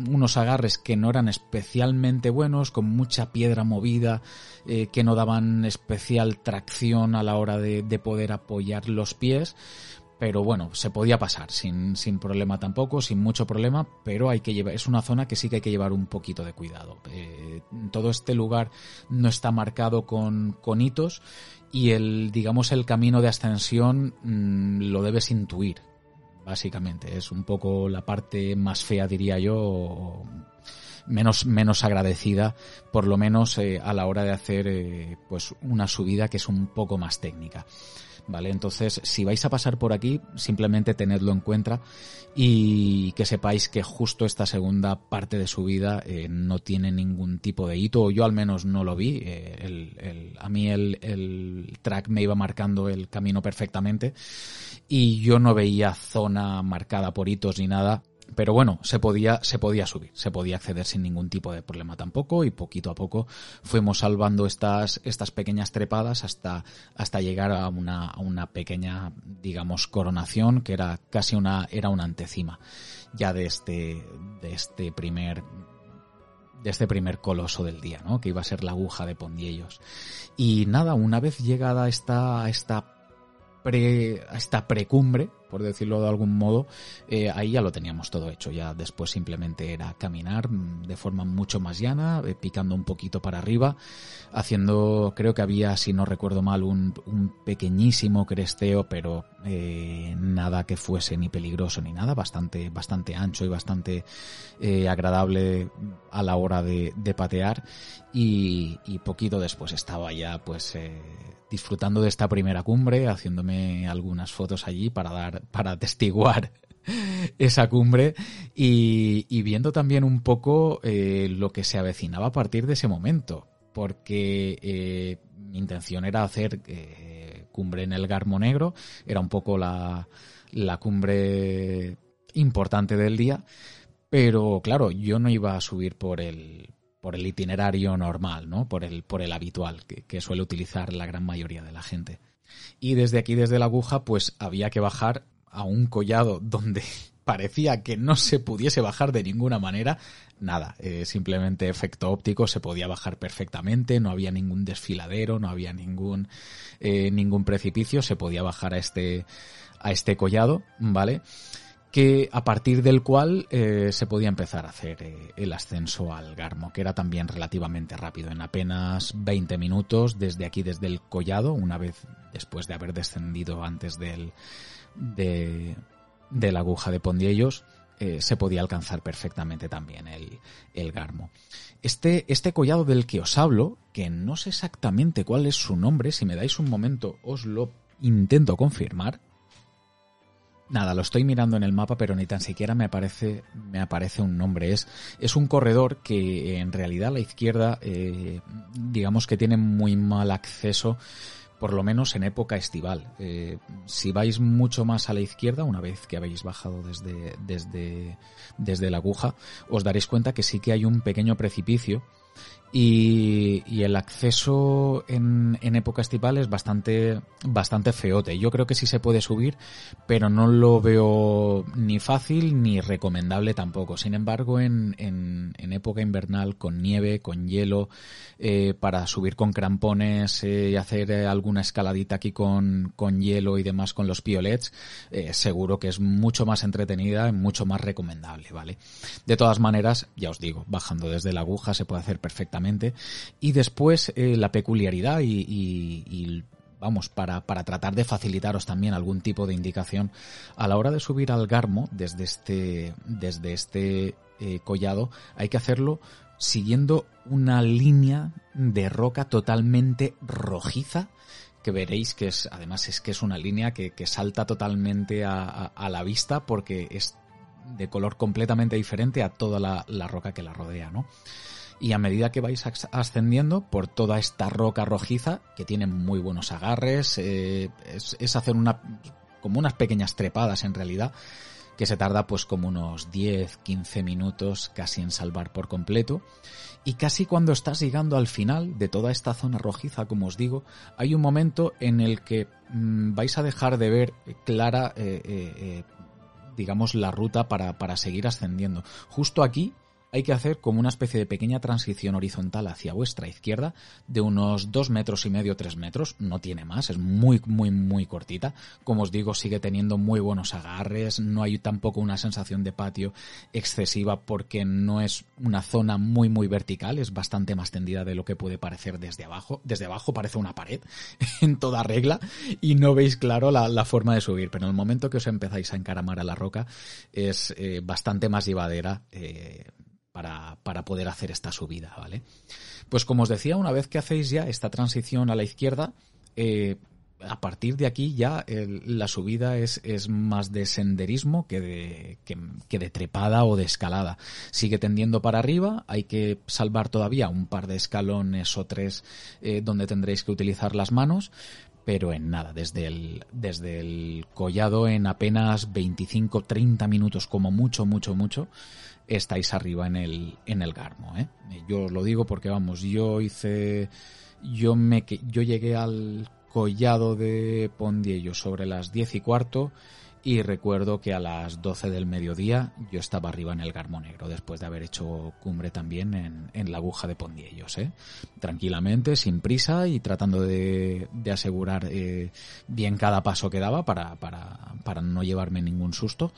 unos agarres que no eran especialmente buenos, con mucha piedra movida, eh, que no daban especial tracción a la hora de, de poder apoyar los pies pero bueno, se podía pasar sin, sin, problema tampoco, sin mucho problema, pero hay que llevar, es una zona que sí que hay que llevar un poquito de cuidado. Eh, todo este lugar no está marcado con, con, hitos y el, digamos, el camino de ascensión mmm, lo debes intuir, básicamente. Es un poco la parte más fea, diría yo, menos, menos agradecida, por lo menos eh, a la hora de hacer eh, pues una subida que es un poco más técnica. ¿Vale? Entonces, si vais a pasar por aquí, simplemente tenedlo en cuenta y que sepáis que justo esta segunda parte de su vida eh, no tiene ningún tipo de hito, o yo al menos no lo vi. Eh, el, el, a mí el, el track me iba marcando el camino perfectamente y yo no veía zona marcada por hitos ni nada pero bueno, se podía, se podía subir, se podía acceder sin ningún tipo de problema tampoco y poquito a poco fuimos salvando estas, estas pequeñas trepadas hasta, hasta llegar a una, a una pequeña, digamos, coronación que era casi una, era una antecima ya de este, de este primer, de este primer coloso del día, ¿no? Que iba a ser la aguja de Pondiellos. Y nada, una vez llegada esta, esta pre, esta precumbre, por decirlo de algún modo, eh, ahí ya lo teníamos todo hecho. Ya después simplemente era caminar de forma mucho más llana, eh, picando un poquito para arriba, haciendo, creo que había, si no recuerdo mal, un, pequeñísimo cresteo, pero eh, nada que fuese ni peligroso ni nada, bastante, bastante ancho y bastante agradable a la hora de, de patear. Y, poquito después estaba ya, pues, disfrutando de esta primera cumbre, haciéndome algunas fotos allí para dar, para atestiguar esa cumbre y, viendo también un poco eh, lo que se avecinaba a partir de ese momento, porque eh, mi intención era hacer eh, cumbre en el Garmo Negro, era un poco la, la cumbre importante del día, pero claro, yo no iba a subir por el, por el itinerario normal, ¿no? Por el, por el habitual que, suele utilizar la gran mayoría de la gente. Y desde aquí, desde la aguja, pues había que bajar a un collado donde parecía que no se pudiese bajar de ninguna manera. Nada, eh, simplemente efecto óptico, se podía bajar perfectamente, no había ningún desfiladero, no había ningún, eh, ningún precipicio, se podía bajar a este, a este collado, ¿vale? Que a partir del cual eh, se podía empezar a hacer eh, el ascenso al Garmo, que era también relativamente rápido, en apenas 20 minutos desde aquí, desde el collado, una vez después de haber descendido antes del, de, de la aguja de Pondiellos, eh, se podía alcanzar perfectamente también el, el Garmo. Este, este collado del que os hablo que no sé exactamente cuál es su nombre, si me dais un momento os lo intento confirmar. Nada, lo estoy mirando en el mapa, pero ni tan siquiera me aparece, me aparece un nombre. Es, es un corredor que en realidad a la izquierda, eh, digamos que tiene muy mal acceso por lo menos en época estival. Eh, si vais mucho más a la izquierda, una vez que habéis bajado desde, desde, desde la aguja, os daréis cuenta que sí que hay un pequeño precipicio y, el acceso en, en, época estival es bastante, bastante feote. Yo creo que sí se puede subir, pero no lo veo ni fácil ni recomendable tampoco. Sin embargo, en, en, en época invernal, con nieve, con hielo, eh, para subir con crampones eh, y hacer eh, alguna escaladita aquí con, con hielo y demás con los piolets, seguro que es mucho más entretenida y mucho más recomendable, ¿vale? De todas maneras, ya os digo, bajando desde la aguja se puede hacer perfectamente y después eh, la peculiaridad y, vamos, para, para, tratar de facilitaros también algún tipo de indicación a la hora de subir al Garmo desde este, desde este eh, collado, hay que hacerlo siguiendo una línea de roca totalmente rojiza que veréis que es, además es que es una línea que, salta totalmente a, la vista porque es de color completamente diferente a toda la, la roca que la rodea, ¿no? Y a medida que vais ascendiendo por toda esta roca rojiza, que tiene muy buenos agarres, eh, es, hacer una, como unas pequeñas trepadas en realidad, que se tarda pues como unos 10, 15 minutos casi en salvar por completo. Y casi cuando estás llegando al final de toda esta zona rojiza, como os digo, hay un momento en el que mm, vais a dejar de ver clara, eh, eh, digamos, la ruta para, para seguir ascendiendo. Justo aquí hay que hacer como una especie de pequeña transición horizontal hacia vuestra izquierda de unos dos metros y medio, tres metros, no tiene más, es muy, muy, muy cortita. Como os digo, sigue teniendo muy buenos agarres, no hay tampoco una sensación de patio excesiva porque no es una zona muy, muy vertical, es bastante más tendida de lo que puede parecer desde abajo. Desde abajo parece una pared en toda regla y no veis claro la, forma de subir, pero en el momento que os empezáis a encaramar a la roca es eh, bastante más llevadera. Eh, para, para poder hacer esta subida, ¿vale? Pues como os decía, una vez que hacéis ya esta transición a la izquierda, eh, a partir de aquí ya la subida es, es, más de senderismo que de, que, de trepada o de escalada. Sigue tendiendo para arriba, hay que salvar todavía un par de escalones o tres eh, donde tendréis que utilizar las manos, pero en nada, desde el, desde el collado en apenas 25-30 minutos como mucho, mucho, mucho, estáis arriba en el, en el Garmo. ¿eh? Yo os lo digo porque, vamos, yo hice. Yo, me, yo llegué al collado de Pondiello sobre las diez y cuarto y recuerdo que a las 12 del mediodía yo estaba arriba en el Garmo Negro, después de haber hecho cumbre también en, en la aguja de Pondiellos. ¿eh? Tranquilamente, sin prisa y tratando de, de asegurar eh, bien cada paso que daba para, para, para no llevarme ningún susto.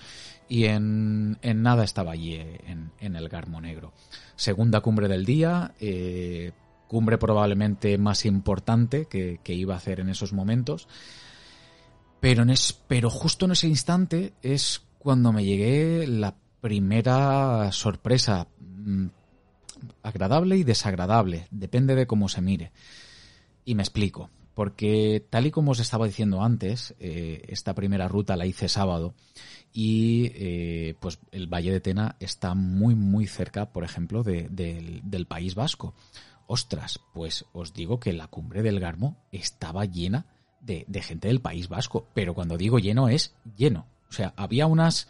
Y en, en nada estaba allí eh, en, en, el Garmo Negro. Segunda cumbre del día, eh, cumbre probablemente más importante que, que iba a hacer en esos momentos. Pero, en es, pero justo en ese instante es cuando me llegué la primera sorpresa mm, agradable y desagradable, depende de cómo se mire. Y me explico, porque tal y como os estaba diciendo antes, eh, esta primera ruta la hice sábado y eh, pues el Valle de Tena está muy muy cerca, por ejemplo, del País Vasco. Ostras, pues os digo que la cumbre del Garmo estaba llena de, gente del País Vasco. Pero cuando digo lleno es lleno. O sea, había unas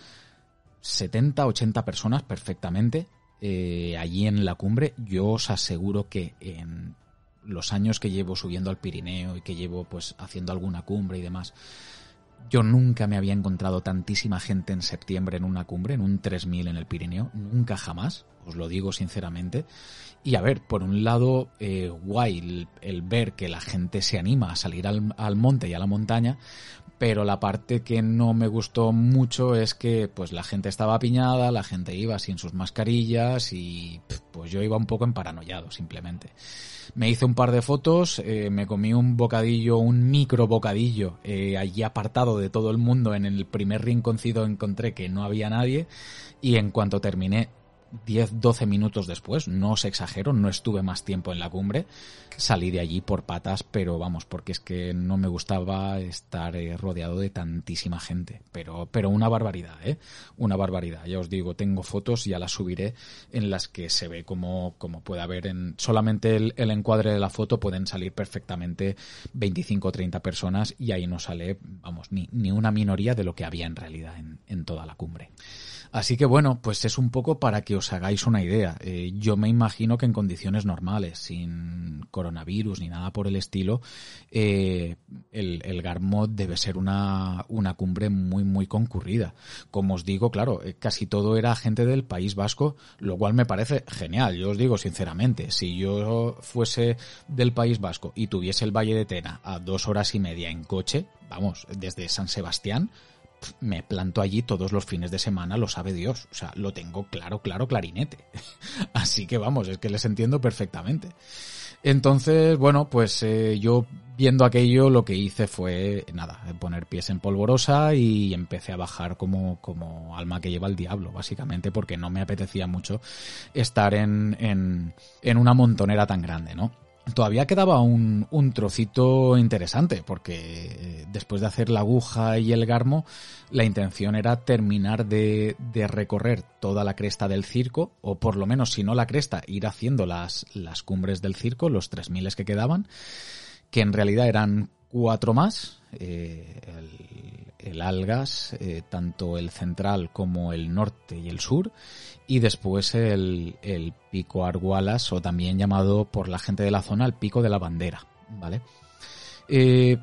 70, 80 personas perfectamente eh, allí en la cumbre. Yo os aseguro que en los años que llevo subiendo al Pirineo y que llevo pues haciendo alguna cumbre y demás, yo nunca me había encontrado tantísima gente en septiembre en una cumbre, en un 3000 en el Pirineo, nunca jamás, os lo digo sinceramente. Y a ver, por un lado, eh, guay el, ver que la gente se anima a salir al, al, monte y a la montaña, pero la parte que no me gustó mucho es que pues la gente estaba apiñada, la gente iba sin sus mascarillas y pues yo iba un poco emparanoiado simplemente. Me hice un par de fotos, eh, me comí un bocadillo, un micro bocadillo, eh, allí apartado de todo el mundo, en el primer rinconcito encontré que no había nadie y en cuanto terminé 10, 12 minutos después, no os exagero, no estuve más tiempo en la cumbre, salí de allí por patas, pero vamos, porque es que no me gustaba estar eh, rodeado de tantísima gente, pero, pero una barbaridad, ¿eh? Una barbaridad, ya os digo, tengo fotos, ya las subiré, en las que se ve como, como puede haber en solamente el, el encuadre de la foto pueden salir perfectamente 25 o 30 personas y ahí no sale, vamos, ni, ni una minoría de lo que había en realidad en, en toda la cumbre. Así que bueno, pues es un poco para que os hagáis una idea. Eh, yo me imagino que en condiciones normales, sin coronavirus ni nada por el estilo, eh, el, el Garmot debe ser una, una cumbre muy, muy concurrida. Como os digo, claro, eh, casi todo era gente del País Vasco, lo cual me parece genial. Yo os digo sinceramente, si yo fuese del País Vasco y tuviese el Valle de Tena a dos horas y media en coche, vamos, desde San Sebastián, me planto allí todos los fines de semana, lo sabe Dios. O sea, lo tengo claro, claro, clarinete. Así que vamos, es que les entiendo perfectamente. Entonces, bueno, pues eh, yo viendo aquello lo que hice fue, nada, poner pies en polvorosa y empecé a bajar como, como alma que lleva el diablo, básicamente, porque no me apetecía mucho estar en, en, en una montonera tan grande, ¿no? Todavía quedaba un, un, trocito interesante, porque eh, después de hacer la aguja y el garmo, la intención era terminar de, de, recorrer toda la cresta del circo, o por lo menos, si no la cresta, ir haciendo las, las cumbres del circo, los 3.000 que quedaban, que en realidad eran cuatro más, eh, el, Algas, eh, tanto el central como el norte y el sur, y después el, el pico Argualas, o también llamado por la gente de la zona el pico de la bandera, ¿vale? Eh,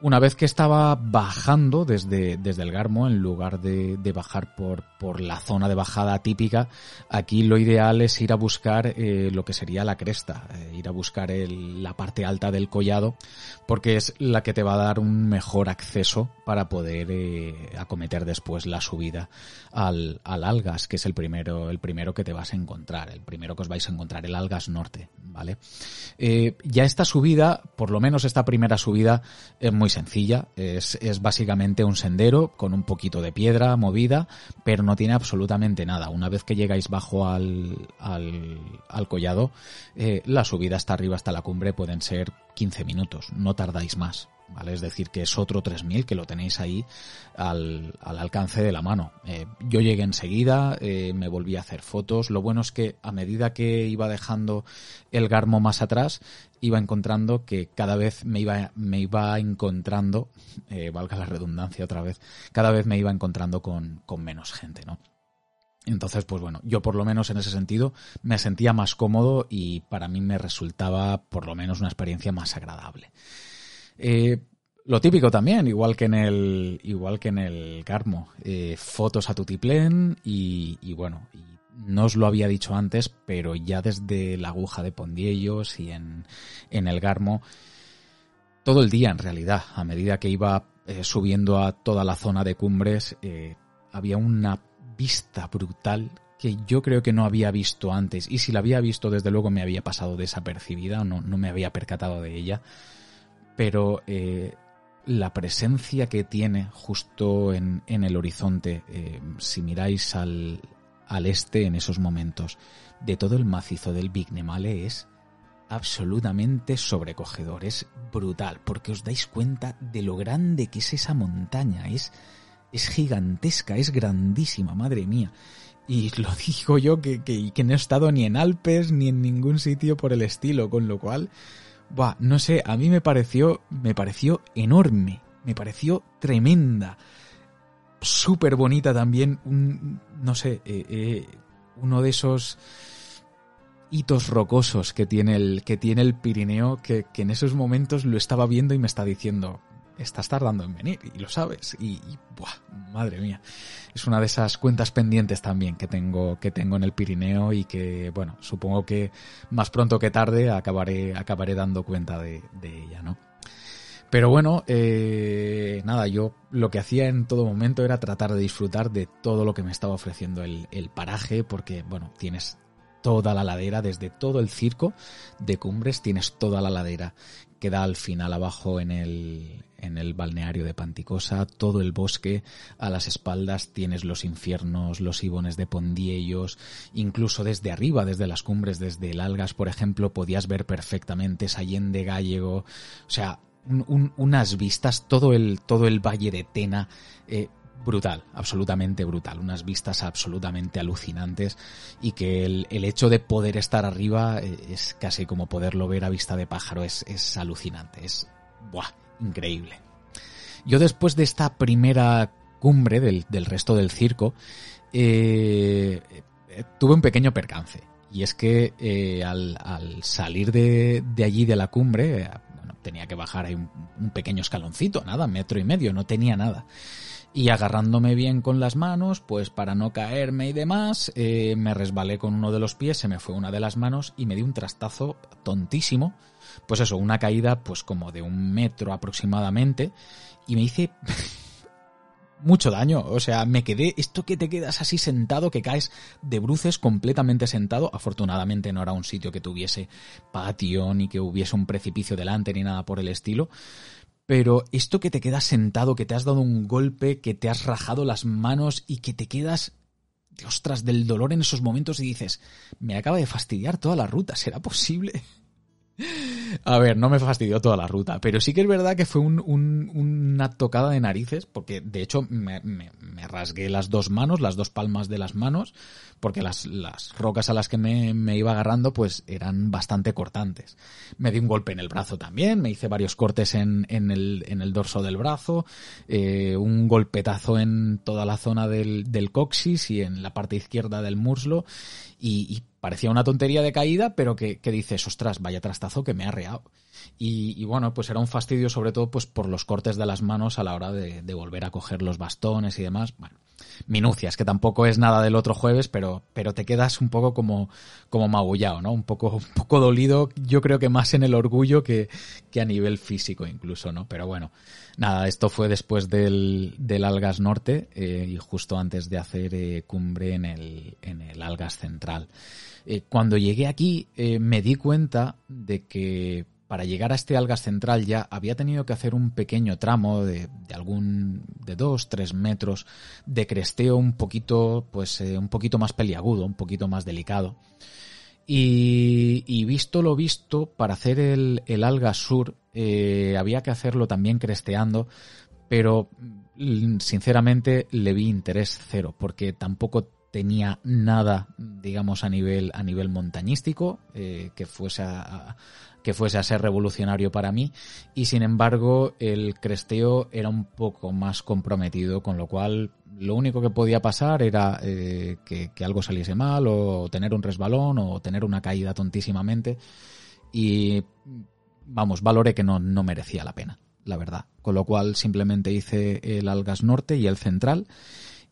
una vez que estaba bajando desde, desde el Garmo, en lugar de, de, bajar por, por la zona de bajada típica, aquí lo ideal es ir a buscar eh, lo que sería la cresta, eh, ir a buscar la parte alta del collado, porque es la que te va a dar un mejor acceso para poder eh, acometer después la subida al, al Algas, que es el primero, el primero que te vas a encontrar, el primero que os vais a encontrar, el Algas Norte, ¿vale? Ya esta subida, por lo menos esta primera subida, es sencilla, es, es básicamente un sendero con un poquito de piedra movida, pero no tiene absolutamente nada. Una vez que llegáis bajo al, al, al collado, eh, la subida hasta arriba, hasta la cumbre, pueden ser 15 minutos, no tardáis más. ¿Vale? Es decir, que es otro 3000 que lo tenéis ahí al, al alcance de la mano. Eh, yo llegué enseguida, eh, me volví a hacer fotos. Lo bueno es que a medida que iba dejando el Garmo más atrás, iba encontrando que cada vez me iba, me iba encontrando, eh, valga la redundancia otra vez, cada vez me iba encontrando con, con menos gente, ¿no? Entonces, pues bueno, yo por lo menos en ese sentido me sentía más cómodo y para mí me resultaba por lo menos una experiencia más agradable. Eh, lo típico también, igual que en el, igual que en el Carmo, eh, fotos a tutiplén y, y bueno, no os lo había dicho antes, pero ya desde la aguja de Pondiellos y en, en el Garmo, todo el día en realidad, a medida que iba eh, subiendo a toda la zona de cumbres, eh, había una vista brutal que yo creo que no había visto antes. Y si la había visto desde luego me había pasado desapercibida, no, no me había percatado de ella. Pero eh, la presencia que tiene justo en, en el horizonte, si miráis al, al, este en esos momentos, de todo el macizo del Vignemale es absolutamente sobrecogedor, es brutal, porque os dais cuenta de lo grande que es esa montaña, es, es gigantesca, es grandísima, madre mía. Y lo digo yo que, que, que no he estado ni en Alpes ni en ningún sitio por el estilo, con lo cual Buah, no sé, a mí me pareció, me pareció enorme, me pareció tremenda, súper bonita también, un, no sé, eh, eh, uno de esos hitos rocosos que tiene el, que tiene el Pirineo, que, en esos momentos lo estaba viendo y me está diciendo, estás tardando en venir y lo sabes y, y buah, madre mía. Es una de esas cuentas pendientes también que tengo que tengo en el Pirineo y que bueno supongo que más pronto que tarde acabaré acabaré dando cuenta de ella no pero bueno eh, nada yo lo que hacía en todo momento era tratar de disfrutar de todo lo que me estaba ofreciendo el, el paraje porque bueno tienes toda la ladera, desde todo el circo de cumbres tienes toda la ladera que da al final abajo en el, en el balneario de Panticosa, todo el bosque, a las espaldas tienes los infiernos, los ibones de Pondiellos, incluso desde arriba, desde las cumbres, desde el Algas, por ejemplo, podías ver perfectamente Sayende Gallego, o sea, unas vistas, todo el, todo el valle de Tena, eh, brutal, absolutamente brutal, unas vistas absolutamente alucinantes y que el, hecho de poder estar arriba eh, es casi como poderlo ver a vista de pájaro, es, es alucinante, es buah, increíble. Yo después de esta primera cumbre del, del resto del circo, eh, tuve un pequeño percance. Y es que al, al, salir de, de, allí de la cumbre, tenía que bajar ahí un, pequeño escaloncito, nada, metro y medio, no tenía nada. Y agarrándome bien con las manos, pues para no caerme y demás, eh, me resbalé con uno de los pies, se me fue una de las manos y me di un trastazo tontísimo, pues eso, una caída pues como de un metro aproximadamente. Y me hice mucho daño, o sea, me quedé, esto que te quedas así sentado, que caes de bruces completamente sentado, afortunadamente no era un sitio que tuviese patio ni que hubiese un precipicio delante ni nada por el estilo, pero esto que te quedas sentado, que te has dado un golpe, que te has rajado las manos y que te quedas, ostras, del dolor en esos momentos y dices, me acaba de fastidiar toda la ruta, ¿será posible? A ver, no me fastidió toda la ruta, pero sí que es verdad que fue un, una tocada de narices, porque de hecho me, rasgué las dos manos, las dos palmas de las manos, porque las, rocas a las que me, iba agarrando pues eran bastante cortantes. Me di un golpe en el brazo también, me hice varios cortes en, el, dorso del brazo, eh, un golpetazo en toda la zona del, del y en la parte izquierda del muslo, y parecía una tontería de caída, pero que, que dices, ostras, vaya trastazo que me ha reado. Y, y, bueno, pues era un fastidio sobre todo pues por los cortes de las manos a la hora de, de, volver a coger los bastones y demás. Bueno, minucias, que tampoco es nada del otro jueves, pero, pero te quedas un poco como, como magullado, ¿no? Un poco, un poco dolido, yo creo que más en el orgullo que, que a nivel físico incluso, ¿no? Pero bueno, nada, esto fue después del, del Algas Norte eh, y justo antes de hacer eh, cumbre en el, en el Algas Central. Eh, cuando llegué aquí eh, me di cuenta de que para llegar a este algas central ya había tenido que hacer un pequeño tramo de, de algún de dos tres metros de cresteo un poquito pues eh, un poquito más peliagudo un poquito más delicado. Y, y visto lo visto para hacer el, el algas sur eh, había que hacerlo también cresteando pero mm, sinceramente le vi interés cero porque tampoco tenía nada, digamos, a nivel, a nivel montañístico, eh, que fuese a, que fuese a ser revolucionario para mí, y sin embargo el cresteo era un poco más comprometido, con lo cual lo único que podía pasar era eh, que, algo saliese mal, o tener un resbalón, o tener una caída tontísimamente, y vamos, valoré que no, no merecía la pena, la verdad. Con lo cual simplemente hice el Algas Norte y el Central,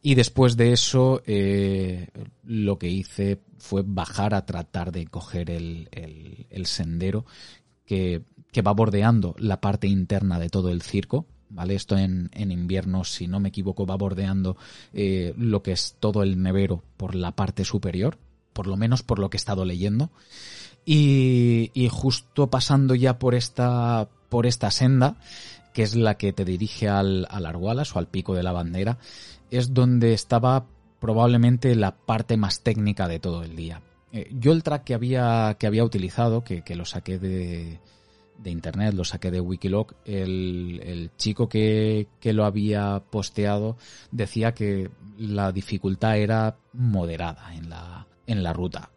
y después de eso, eh, lo que hice fue bajar a tratar de coger el, el, sendero que, que, va bordeando la parte interna de todo el circo. ¿Vale? Esto en, en invierno, si no me equivoco, va bordeando eh, lo que es todo el nevero por la parte superior, por lo menos por lo que he estado leyendo. Y, y justo pasando ya por esta, por esta senda, que es la que te dirige al, al Argualas o al pico de la bandera, es donde estaba probablemente la parte más técnica de todo el día. Eh, yo el track que había, que había utilizado, que, que lo saqué de, de, internet, lo saqué de Wikiloc, el, el chico que, que, lo había posteado decía que la dificultad era moderada en la, en la ruta.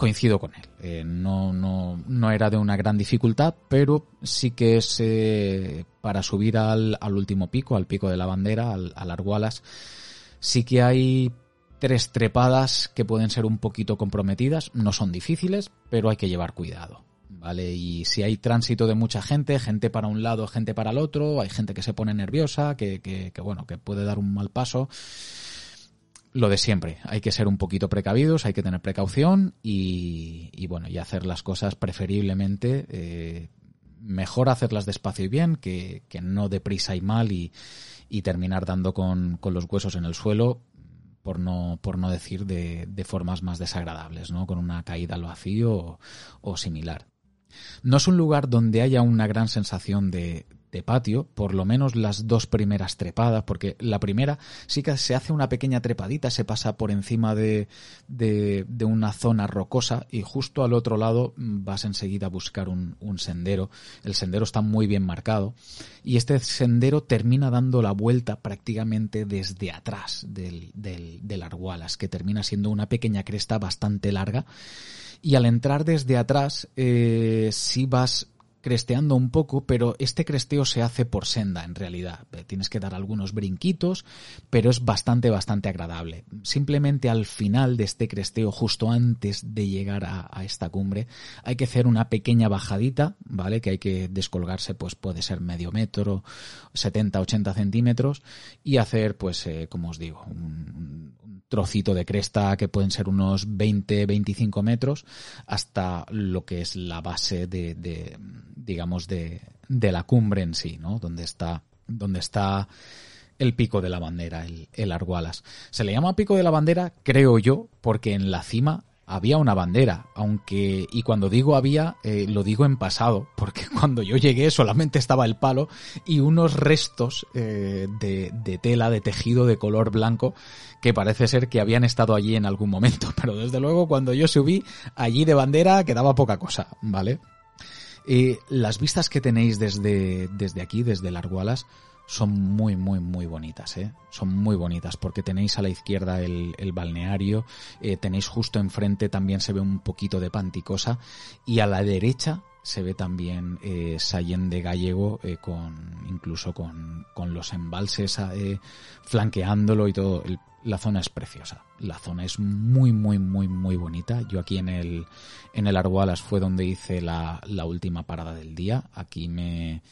Coincido con él. Eh, no, no, no era de una gran dificultad, pero sí que es eh, para subir al, al, último pico, al pico de la bandera, al, al Argualas, sí que hay tres trepadas que pueden ser un poquito comprometidas, no son difíciles, pero hay que llevar cuidado. ¿Vale? Y si hay tránsito de mucha gente, gente para un lado, gente para el otro, hay gente que se pone nerviosa, que, que, que bueno, que puede dar un mal paso lo de siempre, hay que ser un poquito precavidos, hay que tener precaución y, y bueno, y hacer las cosas preferiblemente, eh, mejor hacerlas despacio y bien que, que no deprisa y mal y, y terminar dando con, con, los huesos en el suelo por no, por no decir de, de formas más desagradables, ¿no? Con una caída al vacío o, o similar. No es un lugar donde haya una gran sensación de, de patio, por lo menos las dos primeras trepadas, porque la primera sí que se hace una pequeña trepadita, se pasa por encima de, de, de una zona rocosa y justo al otro lado vas enseguida a buscar un, un, sendero. El sendero está muy bien marcado y este sendero termina dando la vuelta prácticamente desde atrás del, del, del Argualas, que termina siendo una pequeña cresta bastante larga. Y al entrar desde atrás, eh, si vas cresteando un poco, pero este cresteo se hace por senda en realidad. Tienes que dar algunos brinquitos, pero es bastante, bastante agradable. Simplemente al final de este cresteo, justo antes de llegar a, a, esta cumbre, hay que hacer una pequeña bajadita, ¿vale? Que hay que descolgarse, pues puede ser medio metro, 70, 80 centímetros, y hacer, pues, eh, como os digo, un, un trocito de cresta que pueden ser unos 20, 25 metros, hasta lo que es la base de, de digamos, de, de, la cumbre en sí, ¿no? Donde está, donde está el pico de la bandera, el, el Argualas. Se le llama pico de la bandera, creo yo, porque en la cima había una bandera, aunque, y cuando digo había, eh, lo digo en pasado, porque cuando yo llegué solamente estaba el palo y unos restos eh, de, de, tela, de tejido de color blanco, que parece ser que habían estado allí en algún momento, pero desde luego cuando yo subí, allí de bandera quedaba poca cosa, ¿vale? Eh, las vistas que tenéis desde, desde aquí, desde Largualas, son muy, muy, muy bonitas, ¿eh? Son muy bonitas porque tenéis a la izquierda el, el balneario, eh, tenéis justo enfrente también se ve un poquito de Panticosa y a la derecha se ve también eh, Sallén de Gallego eh, con incluso con, con los embalses eh, flanqueándolo y todo. El, la zona es preciosa. La zona es muy, muy, muy, muy bonita. Yo aquí en el, en el fue donde hice la, la última parada del día. Aquí me,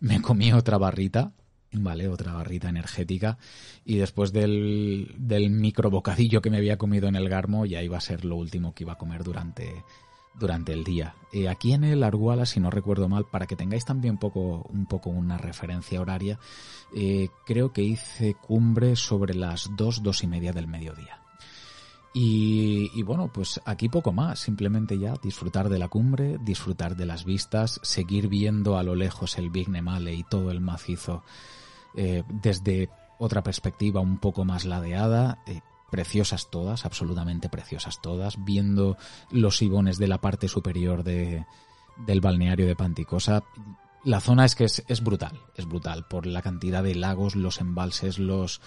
me comí otra barrita ¿vale? Otra barrita energética. Y después del, del micro bocadillo que me había comido en el Garmo, ya iba a ser lo último que iba a comer durante, durante el día. Eh, aquí en el Arguala, si no recuerdo mal, para que tengáis también poco, un poco una referencia horaria, eh, creo que hice cumbre sobre las dos, dos y media del mediodía. Y, y, bueno, pues aquí poco más, simplemente ya disfrutar de la cumbre, disfrutar de las vistas, seguir viendo a lo lejos el Big Nemale y todo el macizo eh, desde otra perspectiva un poco más ladeada, eh, preciosas todas, absolutamente preciosas todas, viendo los ibones de la parte superior de, del balneario de Panticosa. La zona es que es, es brutal, es brutal, por la cantidad de lagos, los embalses, los,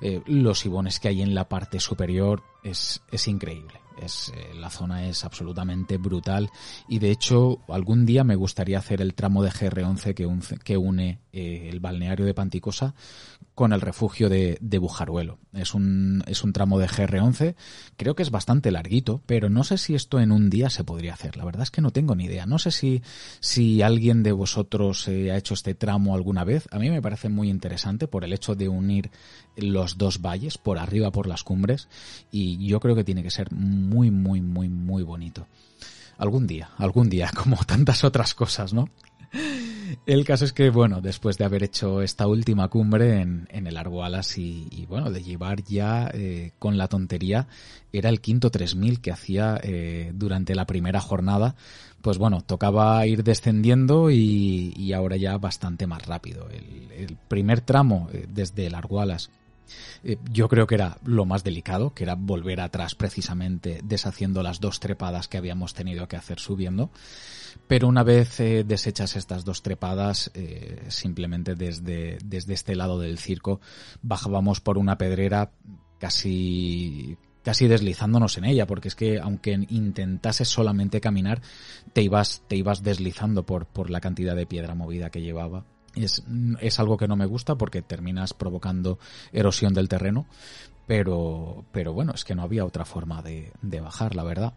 eh, los ibones que hay en la parte superior es, es increíble. Es, eh, la zona es absolutamente brutal y de hecho algún día me gustaría hacer el tramo de GR11 que, un, que une eh, el balneario de Panticosa con el refugio de, Bujaruelo. Es un, es un tramo de GR11, creo que es bastante larguito, pero no sé si esto en un día se podría hacer. La verdad es que no tengo ni idea. No sé si, si alguien de vosotros eh, ha hecho este tramo alguna vez. A mí me parece muy interesante por el hecho de unir los dos valles, por arriba por las cumbres, y yo creo que tiene que ser muy, muy, muy, muy bonito. Algún día, algún día, como tantas otras cosas, ¿no? El caso es que, bueno, después de haber hecho esta última cumbre en, el Argualas y, y, bueno, de llevar ya eh, con la tontería, era el quinto 3000 que hacía eh, durante la primera jornada, pues bueno, tocaba ir descendiendo y, y ahora ya bastante más rápido. El, el primer tramo eh, desde el Argualas eh, yo creo que era lo más delicado, que era volver atrás precisamente deshaciendo las dos trepadas que habíamos tenido que hacer subiendo. Pero una vez eh, deshechas estas dos trepadas, eh, simplemente desde, desde este lado del circo bajábamos por una pedrera casi casi deslizándonos en ella, porque es que aunque intentases solamente caminar, te ibas, te ibas deslizando por, por la cantidad de piedra movida que llevaba. Es, es, algo que no me gusta porque terminas provocando erosión del terreno, pero, pero bueno, es que no había otra forma de, de bajar, la verdad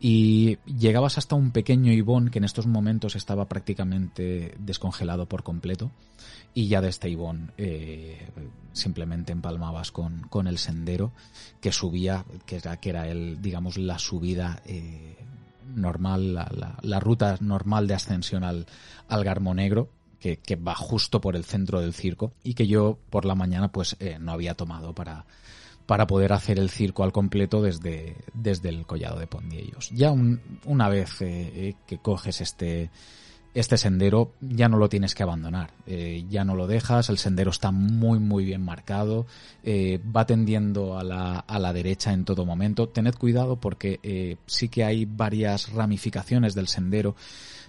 y llegabas hasta un pequeño ibón que en estos momentos estaba prácticamente descongelado por completo y ya de este ibón eh, simplemente empalmabas con, con, el sendero que subía, que era, que era el, digamos, la subida eh, normal, la, la, la, ruta normal de ascensión al, al Garmo Negro, que, que, va justo por el centro del circo y que yo por la mañana pues eh, no había tomado para, para poder hacer el circo al completo desde, desde el collado de Pondiellos. Ya una vez eh, que coges este, este sendero ya no lo tienes que abandonar, eh, ya no lo dejas, el sendero está muy muy bien marcado, eh, va tendiendo a la, a la, derecha en todo momento. Tened cuidado porque eh, sí que hay varias ramificaciones del sendero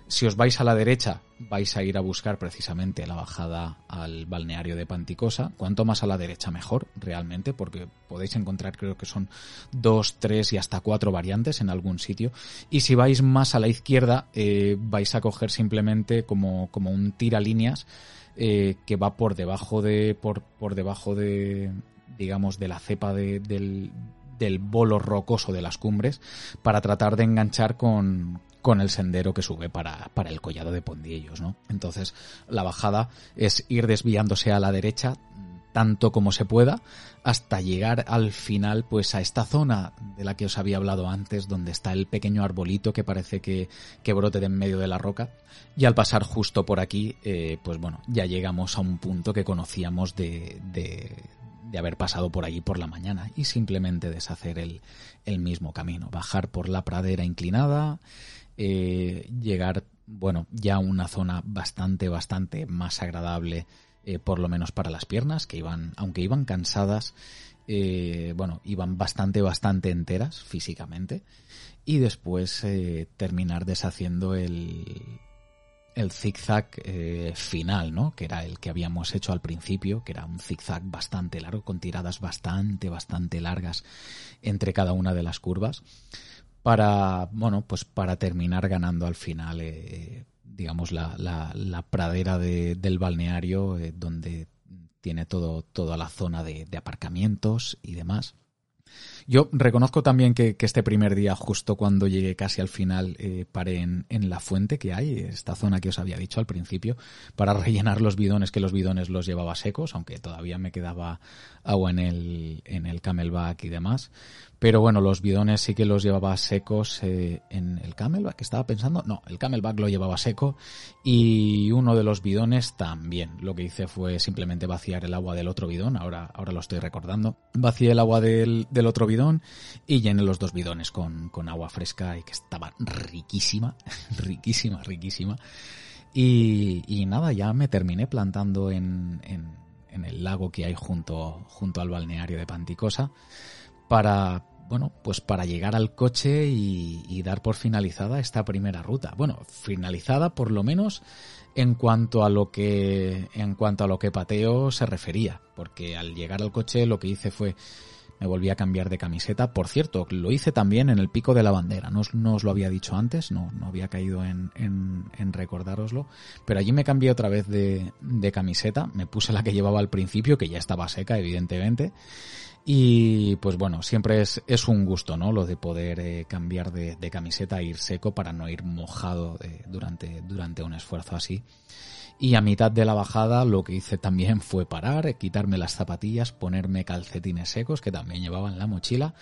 si os vais a la derecha, vais a ir a buscar precisamente la bajada al balneario de Panticosa. Cuanto más a la derecha, mejor, realmente, porque podéis encontrar, creo que son dos, tres y hasta cuatro variantes en algún sitio. Y si vais más a la izquierda, eh, vais a coger simplemente como, como un tiralíneas eh, que va por debajo de, por, por debajo de, digamos, de la cepa de, del, del bolo rocoso de las cumbres para tratar de enganchar con, con el sendero que sube para, para el collado de Pondiellos, ¿no? Entonces, la bajada es ir desviándose a la derecha tanto como se pueda hasta llegar al final pues a esta zona de la que os había hablado antes donde está el pequeño arbolito que parece que, que brote de en medio de la roca y al pasar justo por aquí eh, pues bueno ya llegamos a un punto que conocíamos de, de, de haber pasado por allí por la mañana y simplemente deshacer el, el mismo camino bajar por la pradera inclinada eh, llegar, bueno, ya a una zona bastante, bastante más agradable, eh, por lo menos para las piernas, que iban, aunque iban cansadas, eh, bueno, iban bastante, bastante enteras físicamente, y después terminar deshaciendo el, el zigzag final, ¿no? Que era el que habíamos hecho al principio, que era un zigzag bastante largo, con tiradas bastante, bastante largas entre cada una de las curvas para, bueno, pues para terminar ganando al final, eh, digamos, la, la, pradera del balneario, eh, donde tiene todo, toda la zona de, de aparcamientos y demás. Yo reconozco también que, este primer día, justo cuando llegué casi al final, eh, paré en, la fuente que hay, esta zona que os había dicho al principio, para rellenar los bidones, que los bidones los llevaba secos, aunque todavía me quedaba agua en el, en el camelback y demás. Pero bueno, los bidones sí que los llevaba secos eh, en el camelback, que estaba pensando, no, el camelback lo llevaba seco y uno de los bidones también. Lo que hice fue simplemente vaciar el agua del otro bidón, ahora, ahora lo estoy recordando. Vacié el agua del, del otro bidón y llené los dos bidones con, con agua fresca y que estaba riquísima, riquísima, riquísima. Y, y, nada, ya me terminé plantando en, en, en el lago que hay junto, junto al balneario de Panticosa para, bueno, pues para llegar al coche y, dar por finalizada esta primera ruta. Bueno, finalizada por lo menos en cuanto a lo que en cuanto a lo que pateo se refería, porque al llegar al coche lo que hice fue me volví a cambiar de camiseta. Por cierto, lo hice también en el pico de la bandera. No, os lo había dicho antes, no, no había caído en, en, en recordároslo. Pero allí me cambié otra vez de, de camiseta. Me puse la que llevaba al principio, que ya estaba seca, evidentemente. Y pues bueno, siempre es, es un gusto, ¿no? Lo de poder eh, cambiar de, camiseta e ir seco para no ir mojado de, durante, durante un esfuerzo así. Y a mitad de la bajada lo que hice también fue parar, quitarme las zapatillas, ponerme calcetines secos que también llevaba en la mochila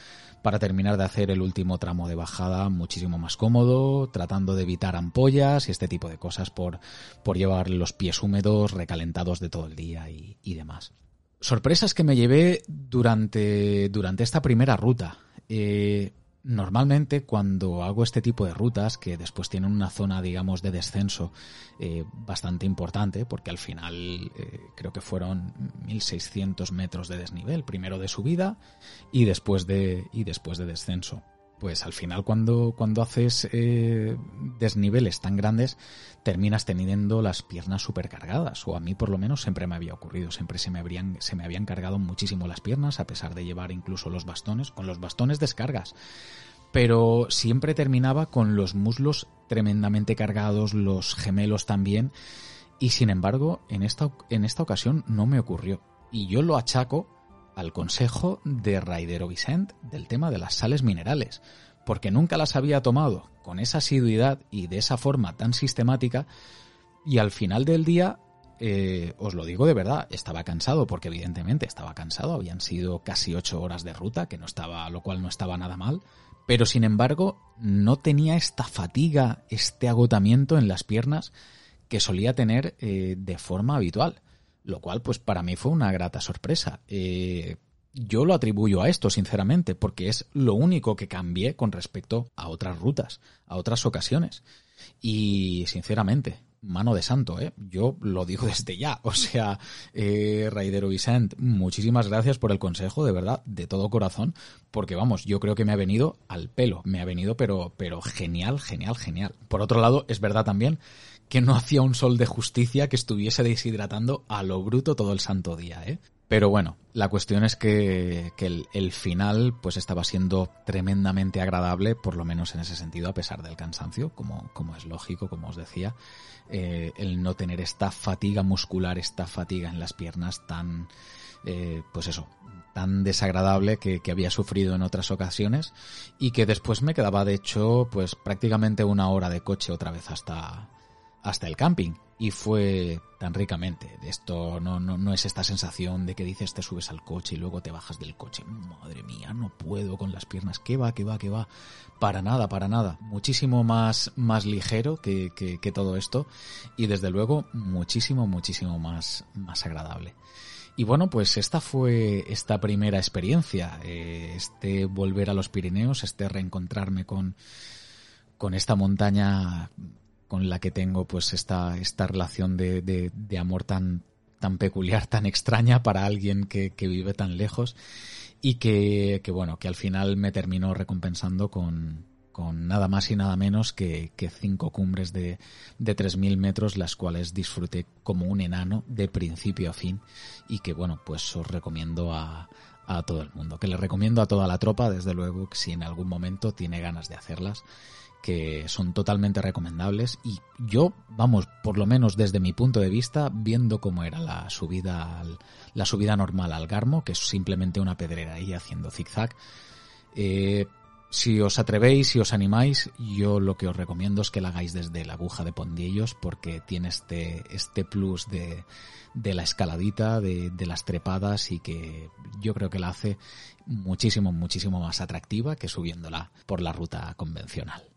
para terminar de hacer el último tramo de bajada muchísimo más cómodo, tratando de evitar ampollas y este tipo de cosas por, por llevar los pies húmedos, recalentados de todo el día y, y demás sorpresas que me llevé durante, durante esta primera ruta. Eh, normalmente cuando hago este tipo de rutas, que después tienen una zona, digamos, de descenso eh, bastante importante, porque al final eh, creo que fueron 1600 metros de desnivel, primero de subida y después de, y después de descenso pues al final cuando, cuando haces eh, desniveles tan grandes terminas teniendo las piernas supercargadas o a mí por lo menos siempre me había ocurrido siempre se me se me habían cargado muchísimo las piernas a pesar de llevar incluso los bastones con los bastones descargas. Pero siempre terminaba con los muslos tremendamente cargados los gemelos también y sin embargo en esta en esta ocasión no me ocurrió. Y yo lo achaco al consejo de Raidero Vicent del tema de las sales minerales, porque nunca las había tomado con esa asiduidad y de esa forma tan sistemática, y al final del día, eh, os lo digo de verdad, estaba cansado, porque evidentemente estaba cansado, habían sido casi ocho horas de ruta, que no estaba, lo cual no estaba nada mal, pero sin embargo no tenía esta fatiga, este agotamiento en las piernas que solía tener eh, de forma habitual lo cual pues para mí fue una grata sorpresa. Eh, yo lo atribuyo a esto, sinceramente, porque es lo único que cambié con respecto a otras rutas, a otras ocasiones. Y, sinceramente, mano de santo, ¿eh? Yo lo digo desde ya. O sea, eh, Raidero Vicent, muchísimas gracias por el consejo, de verdad, de todo corazón, porque vamos, yo creo que me ha venido al pelo, me ha venido, pero, pero genial, genial, genial. Por otro lado, es verdad también que no hacía un sol de justicia que estuviese deshidratando a lo bruto todo el santo día, ¿eh? Pero bueno, la cuestión es que, el, final pues estaba siendo tremendamente agradable, por lo menos en ese sentido, a pesar del cansancio, como, es lógico, como os decía, eh, el no tener esta fatiga muscular, esta fatiga en las piernas tan, eh, pues eso, tan desagradable que, que, había sufrido en otras ocasiones y que después me quedaba de hecho pues prácticamente una hora de coche otra vez hasta, hasta el camping y fue tan ricamente. Esto no, no, no, es esta sensación de que dices te subes al coche y luego te bajas del coche. Madre mía, no puedo con las piernas. ¿Qué va, qué va, qué va? Para nada, para nada. Muchísimo más, más ligero que, que, todo esto y desde luego muchísimo, muchísimo más, más agradable. Y bueno, pues esta fue esta primera experiencia, eh, este volver a los Pirineos, este reencontrarme con, con esta montaña con la que tengo pues esta, esta relación de, de, amor tan, tan peculiar, tan extraña para alguien que, que vive tan lejos y que, que, bueno, que al final me terminó recompensando con, con nada más y nada menos que, que cinco cumbres de, de 3.000 metros, las cuales disfruté como un enano de principio a fin y que bueno, pues os recomiendo a, a todo el mundo, que le recomiendo a toda la tropa, desde luego, que si en algún momento tiene ganas de hacerlas, que son totalmente recomendables y yo, vamos, por lo menos desde mi punto de vista, viendo cómo era la subida la subida normal al Garmo, que es simplemente una pedrera ahí haciendo zigzag, eh, si os atrevéis, si os animáis, yo lo que os recomiendo es que la hagáis desde la aguja de Pondiellos porque tiene este, este plus de, de la escaladita, de, de, las trepadas y que yo creo que la hace muchísimo, muchísimo más atractiva que subiéndola por la ruta convencional.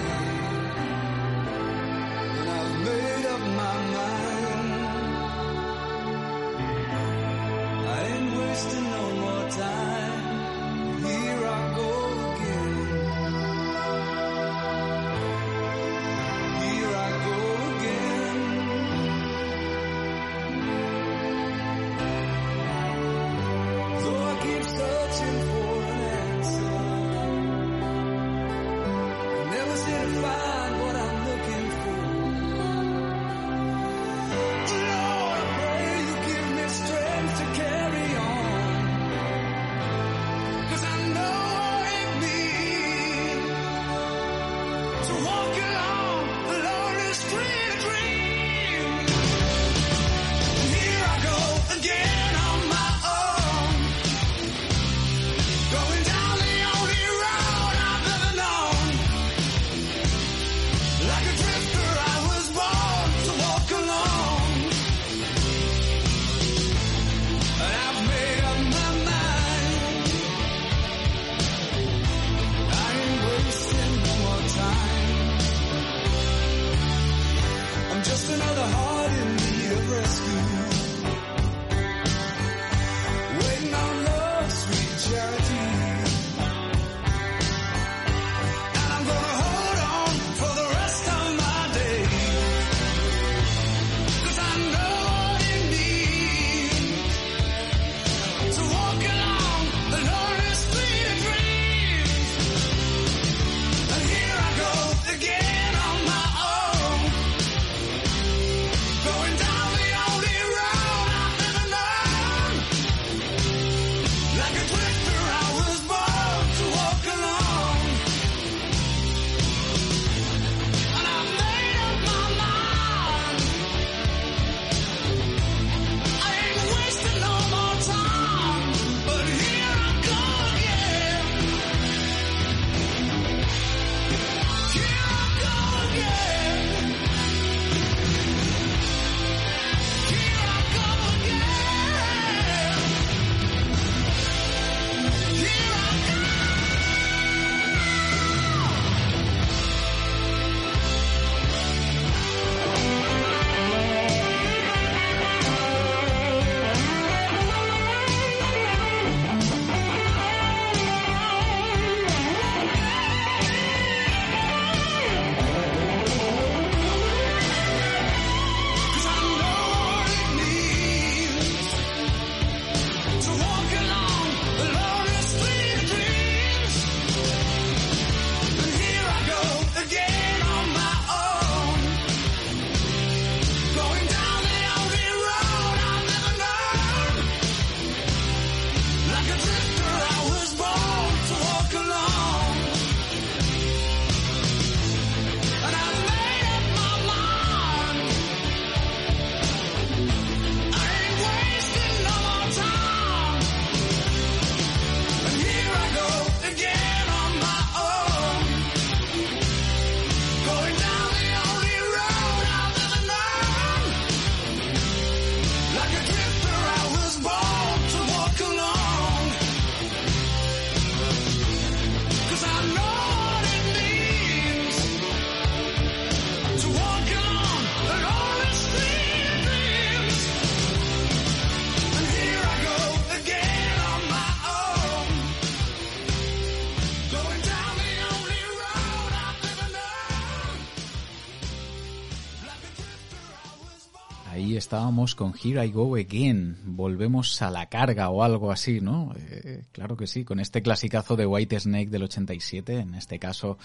estábamos con Here I Go Again. Volvemos a la carga o algo así, ¿no? Eh, claro que sí, con este clasicazo de White Snake del 87, en este caso,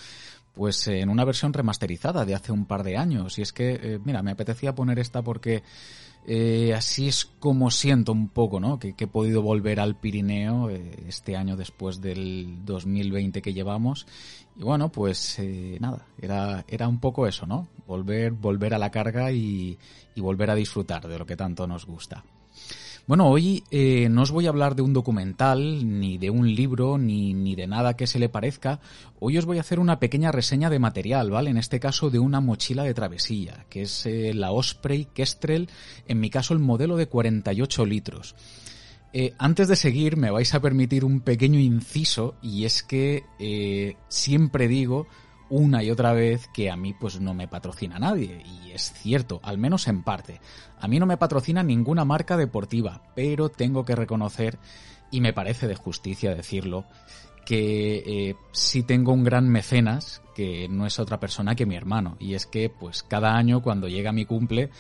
pues en una versión remasterizada de hace un par de años. Y es que, eh, mira, me apetecía poner esta porque eh, así es como siento un poco, ¿no? Que, he podido volver al Pirineo este año después del 2020 que llevamos. Y bueno, pues nada, era, era un poco eso, ¿no? Volver, volver a la carga y volver a disfrutar de lo que tanto nos gusta. Bueno, hoy eh, no os voy a hablar de un documental, ni de un libro, ni, ni, de nada que se le parezca. Hoy os voy a hacer una pequeña reseña de material, ¿vale? En este caso de una mochila de travesía, que es eh, la Osprey Kestrel, en mi caso el modelo de 48 litros. Eh, antes de seguir, me vais a permitir un pequeño inciso, y es que siempre digo una y otra vez que a mí pues no me patrocina nadie y es cierto, al menos en parte. A mí no me patrocina ninguna marca deportiva, pero tengo que reconocer y me parece de justicia decirlo que eh, sí tengo un gran mecenas que no es otra persona que mi hermano y es que pues cada año cuando llega mi cumple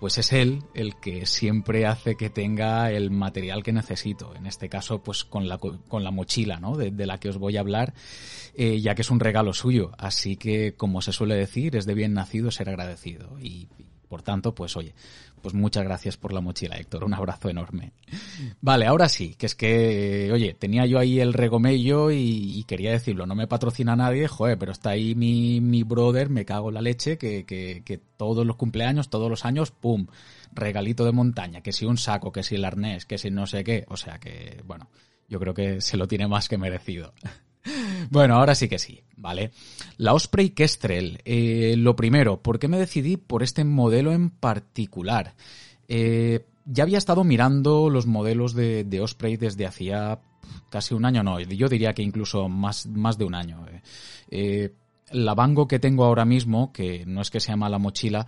pues es él el que siempre hace que tenga el material que necesito. En este caso, pues con la, con la mochila, ¿no? De, la que os voy a hablar, eh, ya que es un regalo suyo. Así que, como se suele decir, es de bien nacido ser agradecido. Y, por tanto, pues oye, pues muchas gracias por la mochila, Héctor. Un abrazo enorme. Vale, ahora sí, que es que, oye, tenía yo ahí el regomello y, quería decirlo, no me patrocina nadie, joder, pero está ahí mi, mi brother, me cago en la leche, que, que, que todos los cumpleaños, todos los años, ¡pum! Regalito de montaña, que si un saco, que si el arnés, que si no sé qué. O sea que, bueno, yo creo que se lo tiene más que merecido. Bueno, ahora sí que sí, ¿vale? La Osprey Kestrel. Eh, lo primero, ¿por qué me decidí por este modelo en particular? Eh, ya había estado mirando los modelos de, Osprey desde hacía casi un año, no, yo diría que incluso más, más de un año. Eh la Bango que tengo ahora mismo, que no es que sea mala mochila,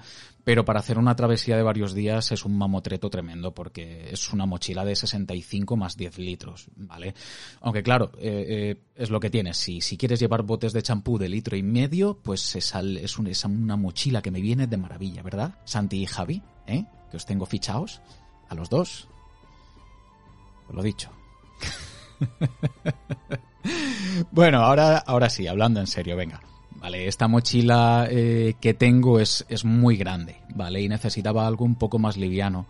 pero para hacer una travesía de varios días es un mamotreto tremendo porque es una mochila de 65 más 10 litros, ¿vale? Aunque claro, eh, eh, es lo que tienes. Si, si quieres llevar botes de champú de litro y medio, pues es, es, una mochila que me viene de maravilla, ¿verdad? Santi y Javi, ¿eh? Que os tengo fichados a los dos. Os lo dicho. bueno, ahora, ahora sí, hablando en serio, venga. Vale, esta mochila eh, que tengo es, es muy grande, ¿vale? Y necesitaba algo un poco más liviano.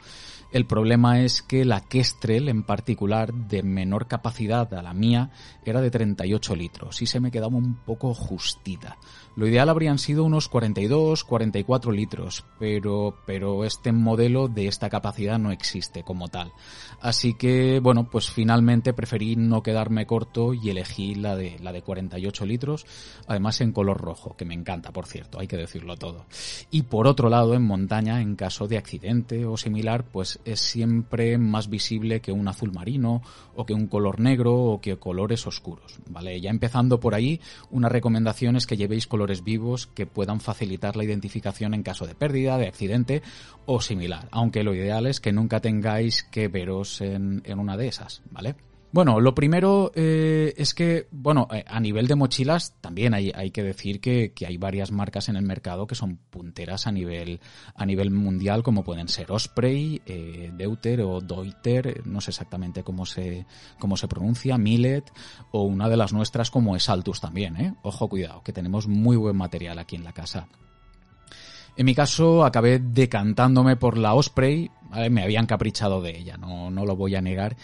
El problema es que la Kestrel en particular, de menor capacidad a la mía, era de 38 litros y se me quedaba un poco justita. Lo ideal habrían sido unos 42, 44 litros, pero, pero este modelo de esta capacidad no existe como tal. Así que, bueno, pues finalmente preferí no quedarme corto y elegí la de, la de 48 litros, además en color rojo, que me encanta, por cierto, hay que decirlo todo. Y por otro lado, en montaña, en caso de accidente o similar, pues es siempre más visible que un azul marino o que un color negro o que colores oscuros, ¿vale? Ya empezando por ahí, una recomendación es que llevéis colores vivos que puedan facilitar la identificación en caso de pérdida, de accidente o similar, aunque lo ideal es que nunca tengáis que veros en, en una de esas, ¿vale? Bueno, lo primero eh, es que, bueno, eh, a nivel de mochilas también hay, que decir que, que, hay varias marcas en el mercado que son punteras a nivel, a nivel mundial, como pueden ser Osprey, eh, Deuter o Deuter, no sé exactamente cómo se, cómo se pronuncia, Millet, o una de las nuestras como es Altus también, ¿eh? Ojo, cuidado, que tenemos muy buen material aquí en la casa. En mi caso, acabé decantándome por la Osprey, me habían caprichado de ella, no, no lo voy a negar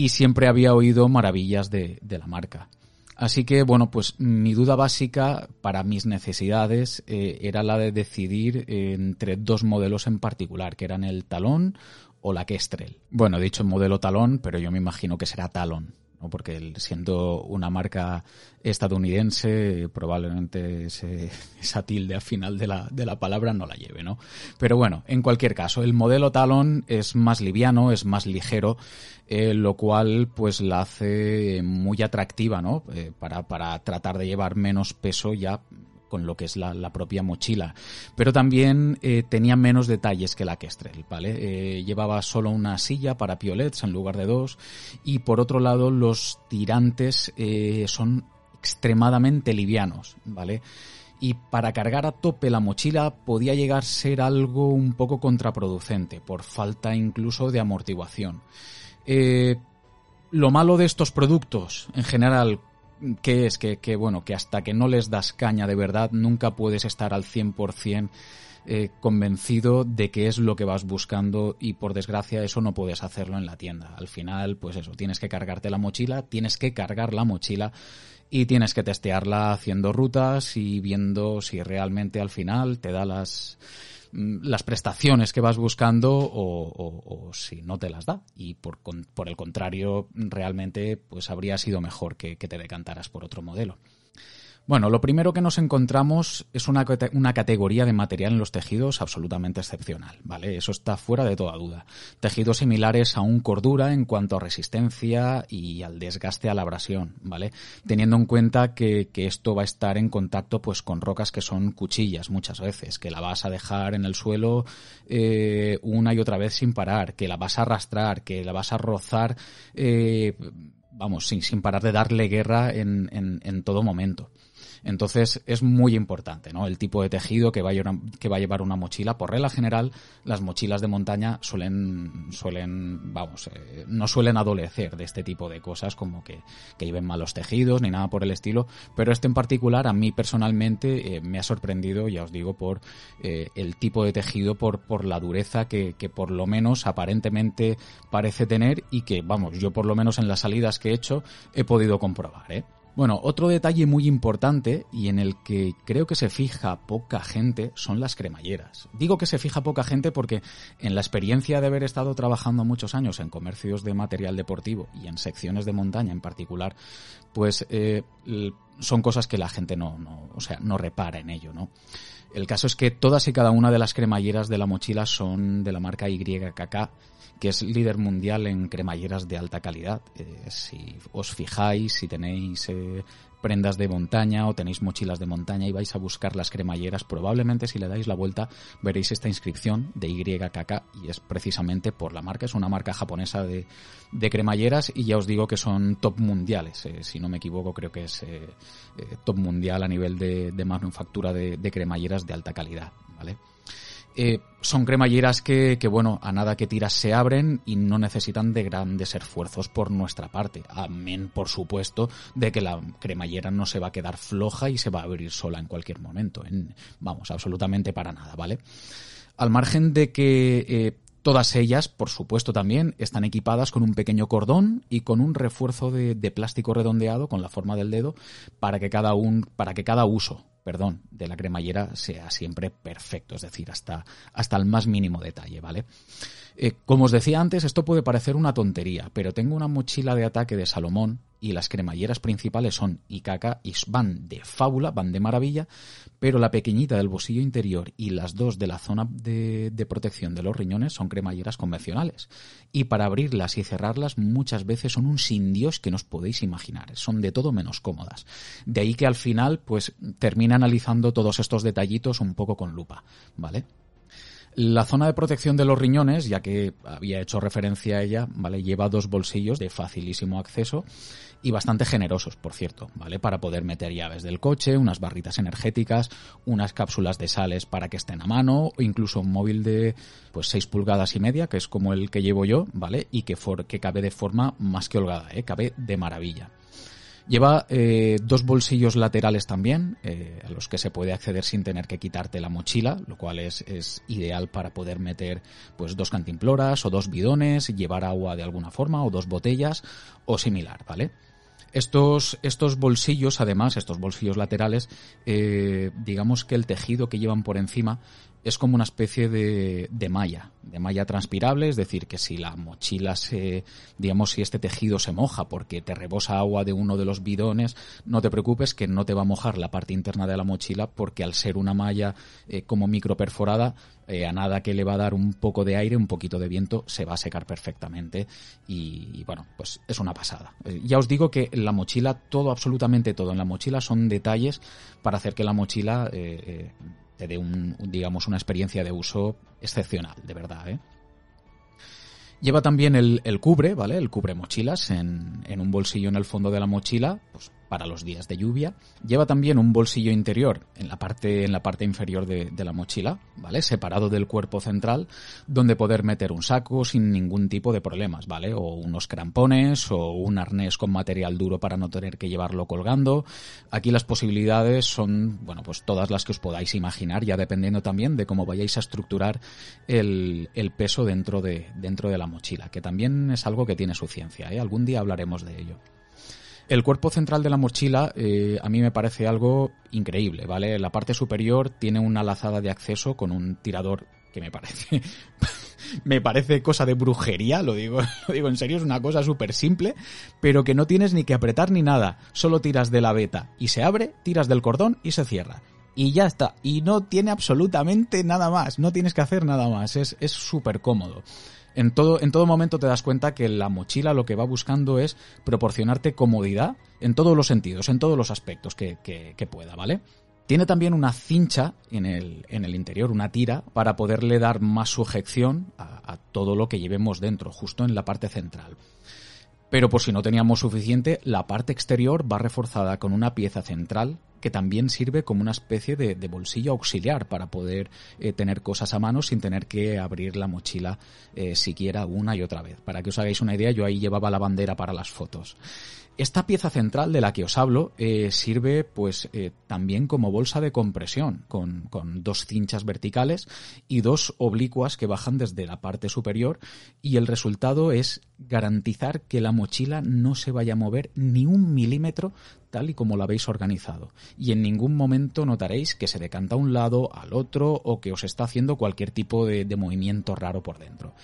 y siempre había oído maravillas de, la marca. Así que, bueno, pues mi duda básica para mis necesidades eh, era la de decidir entre dos modelos en particular, que eran el Talón o la Kestrel. Bueno, he dicho modelo Talón, pero yo me imagino que será Talón porque siendo una marca estadounidense probablemente esa tilde al final de la, de la palabra no la lleve, ¿no? Pero bueno, en cualquier caso, el modelo Talon es más liviano, es más ligero, eh, lo cual pues la hace muy atractiva, ¿no? Eh, para, para tratar de llevar menos peso ya con lo que es la, propia mochila. Pero también eh, tenía menos detalles que la Kestrel, ¿vale? Eh, llevaba solo una silla para piolets en lugar de dos. Y por otro lado, los tirantes eh, son extremadamente livianos, ¿vale? y para cargar a tope la mochila podía llegar a ser algo un poco contraproducente, por falta incluso de amortiguación. Eh, lo malo de estos productos, en general, que es que, bueno, que hasta que no les das caña de verdad, nunca puedes estar al 100% eh, convencido de que es lo que vas buscando y por desgracia eso no puedes hacerlo en la tienda. Al final, pues eso, tienes que cargarte la mochila, tienes que cargar la mochila y tienes que testearla haciendo rutas y viendo si realmente al final te da las las prestaciones que vas buscando o, si no te las da y por, por, el contrario realmente pues habría sido mejor que te decantaras por otro modelo. Bueno, lo primero que nos encontramos es una, una, categoría de material en los tejidos absolutamente excepcional, ¿vale? Eso está fuera de toda duda. Tejidos similares a un cordura en cuanto a resistencia y al desgaste a la abrasión, ¿vale? Teniendo en cuenta que, que esto va a estar en contacto pues con rocas que son cuchillas muchas veces, que la vas a dejar en el suelo eh, una y otra vez sin parar, que la vas a arrastrar, que la vas a rozar eh, vamos, sin, sin parar de darle guerra en, en, en todo momento. Entonces es muy importante, ¿no? El tipo de tejido que va a llevar, que va a llevar una mochila. Por regla general, las mochilas de montaña suelen, suelen, vamos, eh, no suelen adolecer de este tipo de cosas como que, que, lleven malos tejidos ni nada por el estilo. Pero este en particular a mí personalmente eh, me ha sorprendido, ya os digo, por eh, el tipo de tejido, por, por la dureza que, que por lo menos aparentemente parece tener y que, vamos, yo por lo menos en las salidas que he hecho he podido comprobar, ¿eh? Bueno, otro detalle muy importante y en el que creo que se fija poca gente son las cremalleras. Digo que se fija poca gente porque en la experiencia de haber estado trabajando muchos años en comercios de material deportivo y en secciones de montaña en particular, pues eh, son cosas que la gente no, o sea, no repara en ello, ¿no? El caso es que todas y cada una de las cremalleras de la mochila son de la marca YKK que es líder mundial en cremalleras de alta calidad. Eh, si os fijáis, si tenéis eh, prendas de montaña o tenéis mochilas de montaña y vais a buscar las cremalleras, probablemente si le dais la vuelta veréis esta inscripción de YKK y es precisamente por la marca, es una marca japonesa de, de cremalleras y ya os digo que son top mundiales, eh, si no me equivoco creo que es top mundial a nivel de, de manufactura de, de cremalleras de alta calidad, ¿vale? Eh, son cremalleras que, que, bueno, a nada que tiras se abren y no necesitan de grandes esfuerzos por nuestra parte. Amén, por supuesto, de que la cremallera no se va a quedar floja y se va a abrir sola en cualquier momento. En, vamos, absolutamente para nada, ¿vale? Al margen de que eh, Todas ellas, por supuesto, también están equipadas con un pequeño cordón y con un refuerzo de, de, plástico redondeado con la forma del dedo para que cada un, para que cada uso perdón, de la cremallera sea siempre perfecto, es decir, hasta, hasta el más mínimo detalle, ¿vale? Eh, como os decía antes, esto puede parecer una tontería, pero tengo una mochila de ataque de Salomón y las cremalleras principales son Ikaka y van de fábula, van de maravilla, pero la pequeñita del bolsillo interior y las dos de la zona de, de, protección de los riñones son cremalleras convencionales. Y para abrirlas y cerrarlas muchas veces son un sin Dios que no os podéis imaginar, son de todo menos cómodas. De ahí que al final pues termina analizando todos estos detallitos un poco con lupa, ¿vale? La zona de protección de los riñones, ya que había hecho referencia a ella, ¿vale? Lleva dos bolsillos de facilísimo acceso y bastante generosos, por cierto, ¿vale? Para poder meter llaves del coche, unas barritas energéticas, unas cápsulas de sales para que estén a mano, o incluso un móvil de pues 6 pulgadas y media, que es como el que llevo yo, ¿vale? Y que, for, que cabe de forma más que holgada, ¿eh? Cabe de maravilla. Lleva eh, dos bolsillos laterales también, eh, a los que se puede acceder sin tener que quitarte la mochila, lo cual es, es, ideal para poder meter pues dos cantimploras o dos bidones, llevar agua de alguna forma o dos botellas o similar, ¿vale? Estos, estos bolsillos, además, estos bolsillos laterales, eh, digamos que el tejido que llevan por encima es como una especie de, de, malla, de malla transpirable, es decir, que si la mochila se, digamos, si este tejido se moja porque te rebosa agua de uno de los bidones, no te preocupes que no te va a mojar la parte interna de la mochila porque al ser una malla eh, como micro perforada, eh, a nada que le va a dar un poco de aire, un poquito de viento, se va a secar perfectamente y, y bueno, pues es una pasada. Eh, ya os digo que la mochila, todo, absolutamente todo en la mochila son detalles para hacer que la mochila eh, te dé un, digamos, una experiencia de uso excepcional, de verdad, ¿eh? Lleva también el, el, cubre, ¿vale? El cubre mochilas en, en, un bolsillo en el fondo de la mochila, pues para los días de lluvia. Lleva también un bolsillo interior en la parte, en la parte inferior de, la mochila, ¿vale? Separado del cuerpo central, donde poder meter un saco sin ningún tipo de problemas, ¿vale? O unos crampones o un arnés con material duro para no tener que llevarlo colgando. Aquí las posibilidades son, bueno, pues todas las que os podáis imaginar, ya dependiendo también de cómo vayáis a estructurar el, peso dentro de, dentro de la mochila, que también es algo que tiene su ciencia, ¿eh? Algún día hablaremos de ello. El cuerpo central de la mochila eh, a mí me parece algo increíble, ¿vale? La parte superior tiene una lazada de acceso con un tirador que me parece me parece cosa de brujería, lo digo, lo digo en serio, es una cosa súper simple, pero que no tienes ni que apretar ni nada, solo tiras de la beta y se abre, tiras del cordón y se cierra. Y ya está, y no tiene absolutamente nada más, no tienes que hacer nada más, es súper cómodo en todo, en todo momento te das cuenta que la mochila lo que va buscando es proporcionarte comodidad en todos los sentidos, en todos los aspectos que, pueda, ¿vale? Tiene también una cincha en el, en el, interior, una tira, para poderle dar más sujeción a, todo lo que llevemos dentro, justo en la parte central. Pero por si no teníamos suficiente, la parte exterior va reforzada con una pieza central que también sirve como una especie de, bolsillo auxiliar para poder eh, tener cosas a mano sin tener que abrir la mochila eh, siquiera una y otra vez. Para que os hagáis una idea, yo ahí llevaba la bandera para las fotos. Esta pieza central de la que os hablo eh, sirve pues eh, también como bolsa de compresión, con, con, dos cinchas verticales y dos oblicuas que bajan desde la parte superior y el resultado es garantizar que la mochila no se vaya a mover ni un milímetro tal y como la habéis organizado. Y en ningún momento notaréis que se decanta a un lado, al otro o que os está haciendo cualquier tipo de movimiento raro por dentro.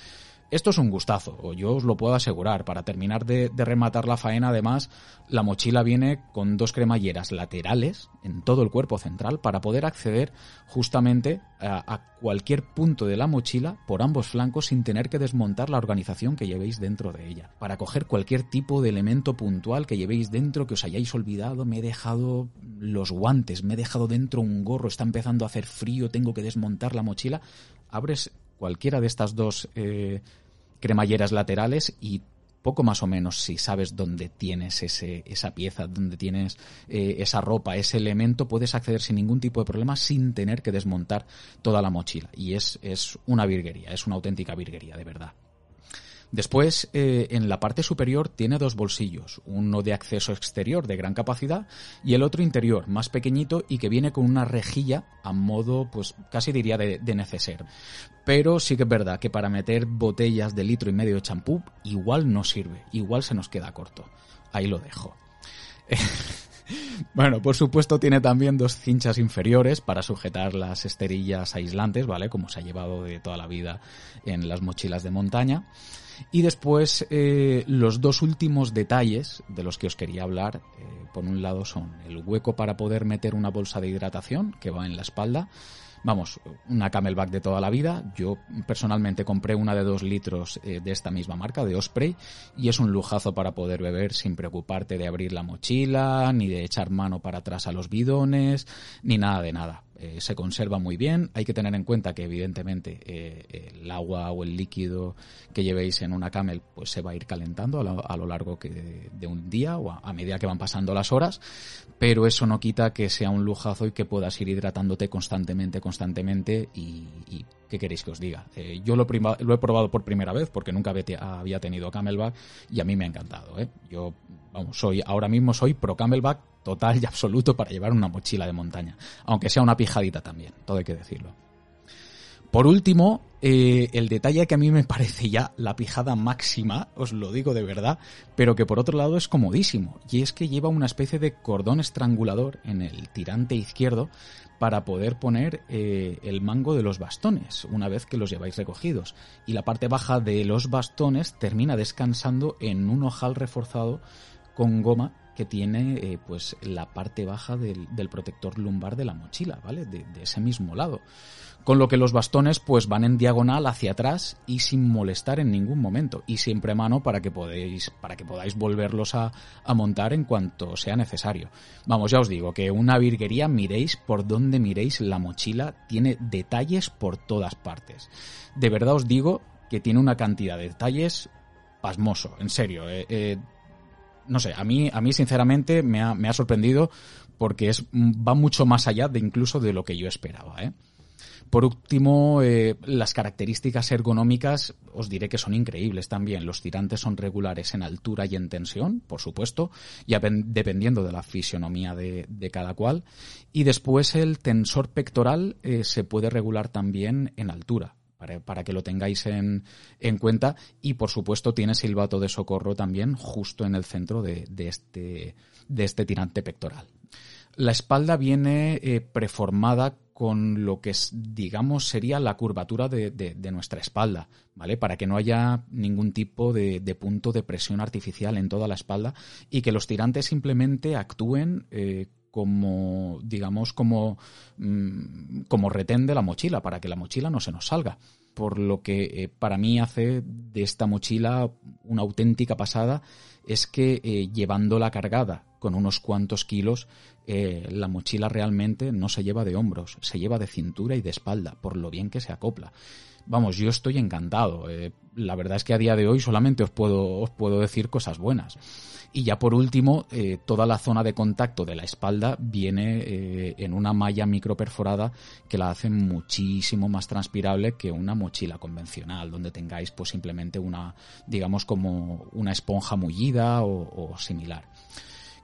Esto es un gustazo, o yo os lo puedo asegurar. Para terminar de, rematar la faena, además, la mochila viene con dos cremalleras laterales en todo el cuerpo central para poder acceder justamente a, cualquier punto de la mochila por ambos flancos sin tener que desmontar la organización que llevéis dentro de ella. Para coger cualquier tipo de elemento puntual que llevéis dentro, que os hayáis olvidado, me he dejado los guantes, me he dejado dentro un gorro, está empezando a hacer frío, tengo que desmontar la mochila. Abres cualquiera de estas dos eh, cremalleras laterales y poco más o menos si sabes dónde tienes ese, esa pieza, dónde tienes eh, esa ropa, ese elemento, puedes acceder sin ningún tipo de problema sin tener que desmontar toda la mochila. Y es, es una virguería, es una auténtica virguería, de verdad. Después, eh, en la parte superior tiene dos bolsillos, uno de acceso exterior de gran capacidad y el otro interior, más pequeñito y que viene con una rejilla a modo, pues casi diría de, de neceser. Pero sí que es verdad que para meter botellas de litro y medio de champú igual no sirve, igual se nos queda corto. Ahí lo dejo. Bueno, por supuesto tiene también dos cinchas inferiores para sujetar las esterillas aislantes, ¿vale? Como se ha llevado de toda la vida en las mochilas de montaña. Y después eh, los dos últimos detalles de los que os quería hablar, eh, por un lado son el hueco para poder meter una bolsa de hidratación que va en la espalda, vamos, una camelback de toda la vida. Yo personalmente compré una de dos litros eh, de esta misma marca, de Osprey, y es un lujazo para poder beber sin preocuparte de abrir la mochila, ni de echar mano para atrás a los bidones, ni nada de nada. Eh, se conserva muy bien. Hay que tener en cuenta que evidentemente eh, el agua o el líquido que llevéis en una camel pues se va a ir calentando a lo, largo que de, un día o a, medida que van pasando las horas, pero eso no quita que sea un lujazo y que puedas ir hidratándote constantemente, constantemente y, ¿qué queréis que os diga? Eh, yo lo, lo, he probado por primera vez porque nunca había tenido camelback y a mí me ha encantado. Yo, vamos, soy ahora mismo soy pro camelback total y absoluto para llevar una mochila de montaña, aunque sea una pijadita también, todo hay que decirlo. Por último, eh, el detalle que a mí me parece ya la pijada máxima, os lo digo de verdad, pero que por otro lado es comodísimo, y es que lleva una especie de cordón estrangulador en el tirante izquierdo para poder poner eh, el mango de los bastones una vez que los lleváis recogidos. Y la parte baja de los bastones termina descansando en un ojal reforzado con goma que tiene eh, pues la parte baja del, protector lumbar de la mochila, ¿vale? De, ese mismo lado. Con lo que los bastones pues van en diagonal hacia atrás y sin molestar en ningún momento. Y siempre a mano para que podéis, para que podáis volverlos a, a montar en cuanto sea necesario. Vamos, ya os digo que una virguería miréis por donde miréis la mochila, tiene detalles por todas partes. De verdad os digo que tiene una cantidad de detalles pasmoso, en serio. Eh, eh no sé, a mí, a mí sinceramente me ha, me ha sorprendido porque es, va mucho más allá de incluso de lo que yo esperaba, ¿eh? Por último, eh, las características ergonómicas os diré que son increíbles también. Los tirantes son regulares en altura y en tensión, por supuesto, ya dependiendo de la fisionomía de, cada cual. Y después el tensor pectoral eh, se puede regular también en altura. Para, que lo tengáis en, cuenta y por supuesto tiene silbato de socorro también justo en el centro de, este, este tirante pectoral. La espalda viene eh, preformada con lo que digamos sería la curvatura de, nuestra espalda, ¿vale? Para que no haya ningún tipo de, punto de presión artificial en toda la espalda y que los tirantes simplemente actúen eh, como, digamos, como, mm, como retén de la mochila, para que la mochila no se nos salga. Por lo que eh, para mí hace de esta mochila una auténtica pasada es que eh, llevándola cargada con unos cuantos kilos, eh, la mochila realmente no se lleva de hombros, se lleva de cintura y de espalda, por lo bien que se acopla. Vamos, yo estoy encantado. Eh, la verdad es que a día de hoy solamente os puedo, os puedo decir cosas buenas. Y ya por último, eh, toda la zona de contacto de la espalda viene en una malla microperforada que la hace muchísimo más transpirable que una mochila convencional, donde tengáis pues simplemente una, digamos como una esponja mullida o similar.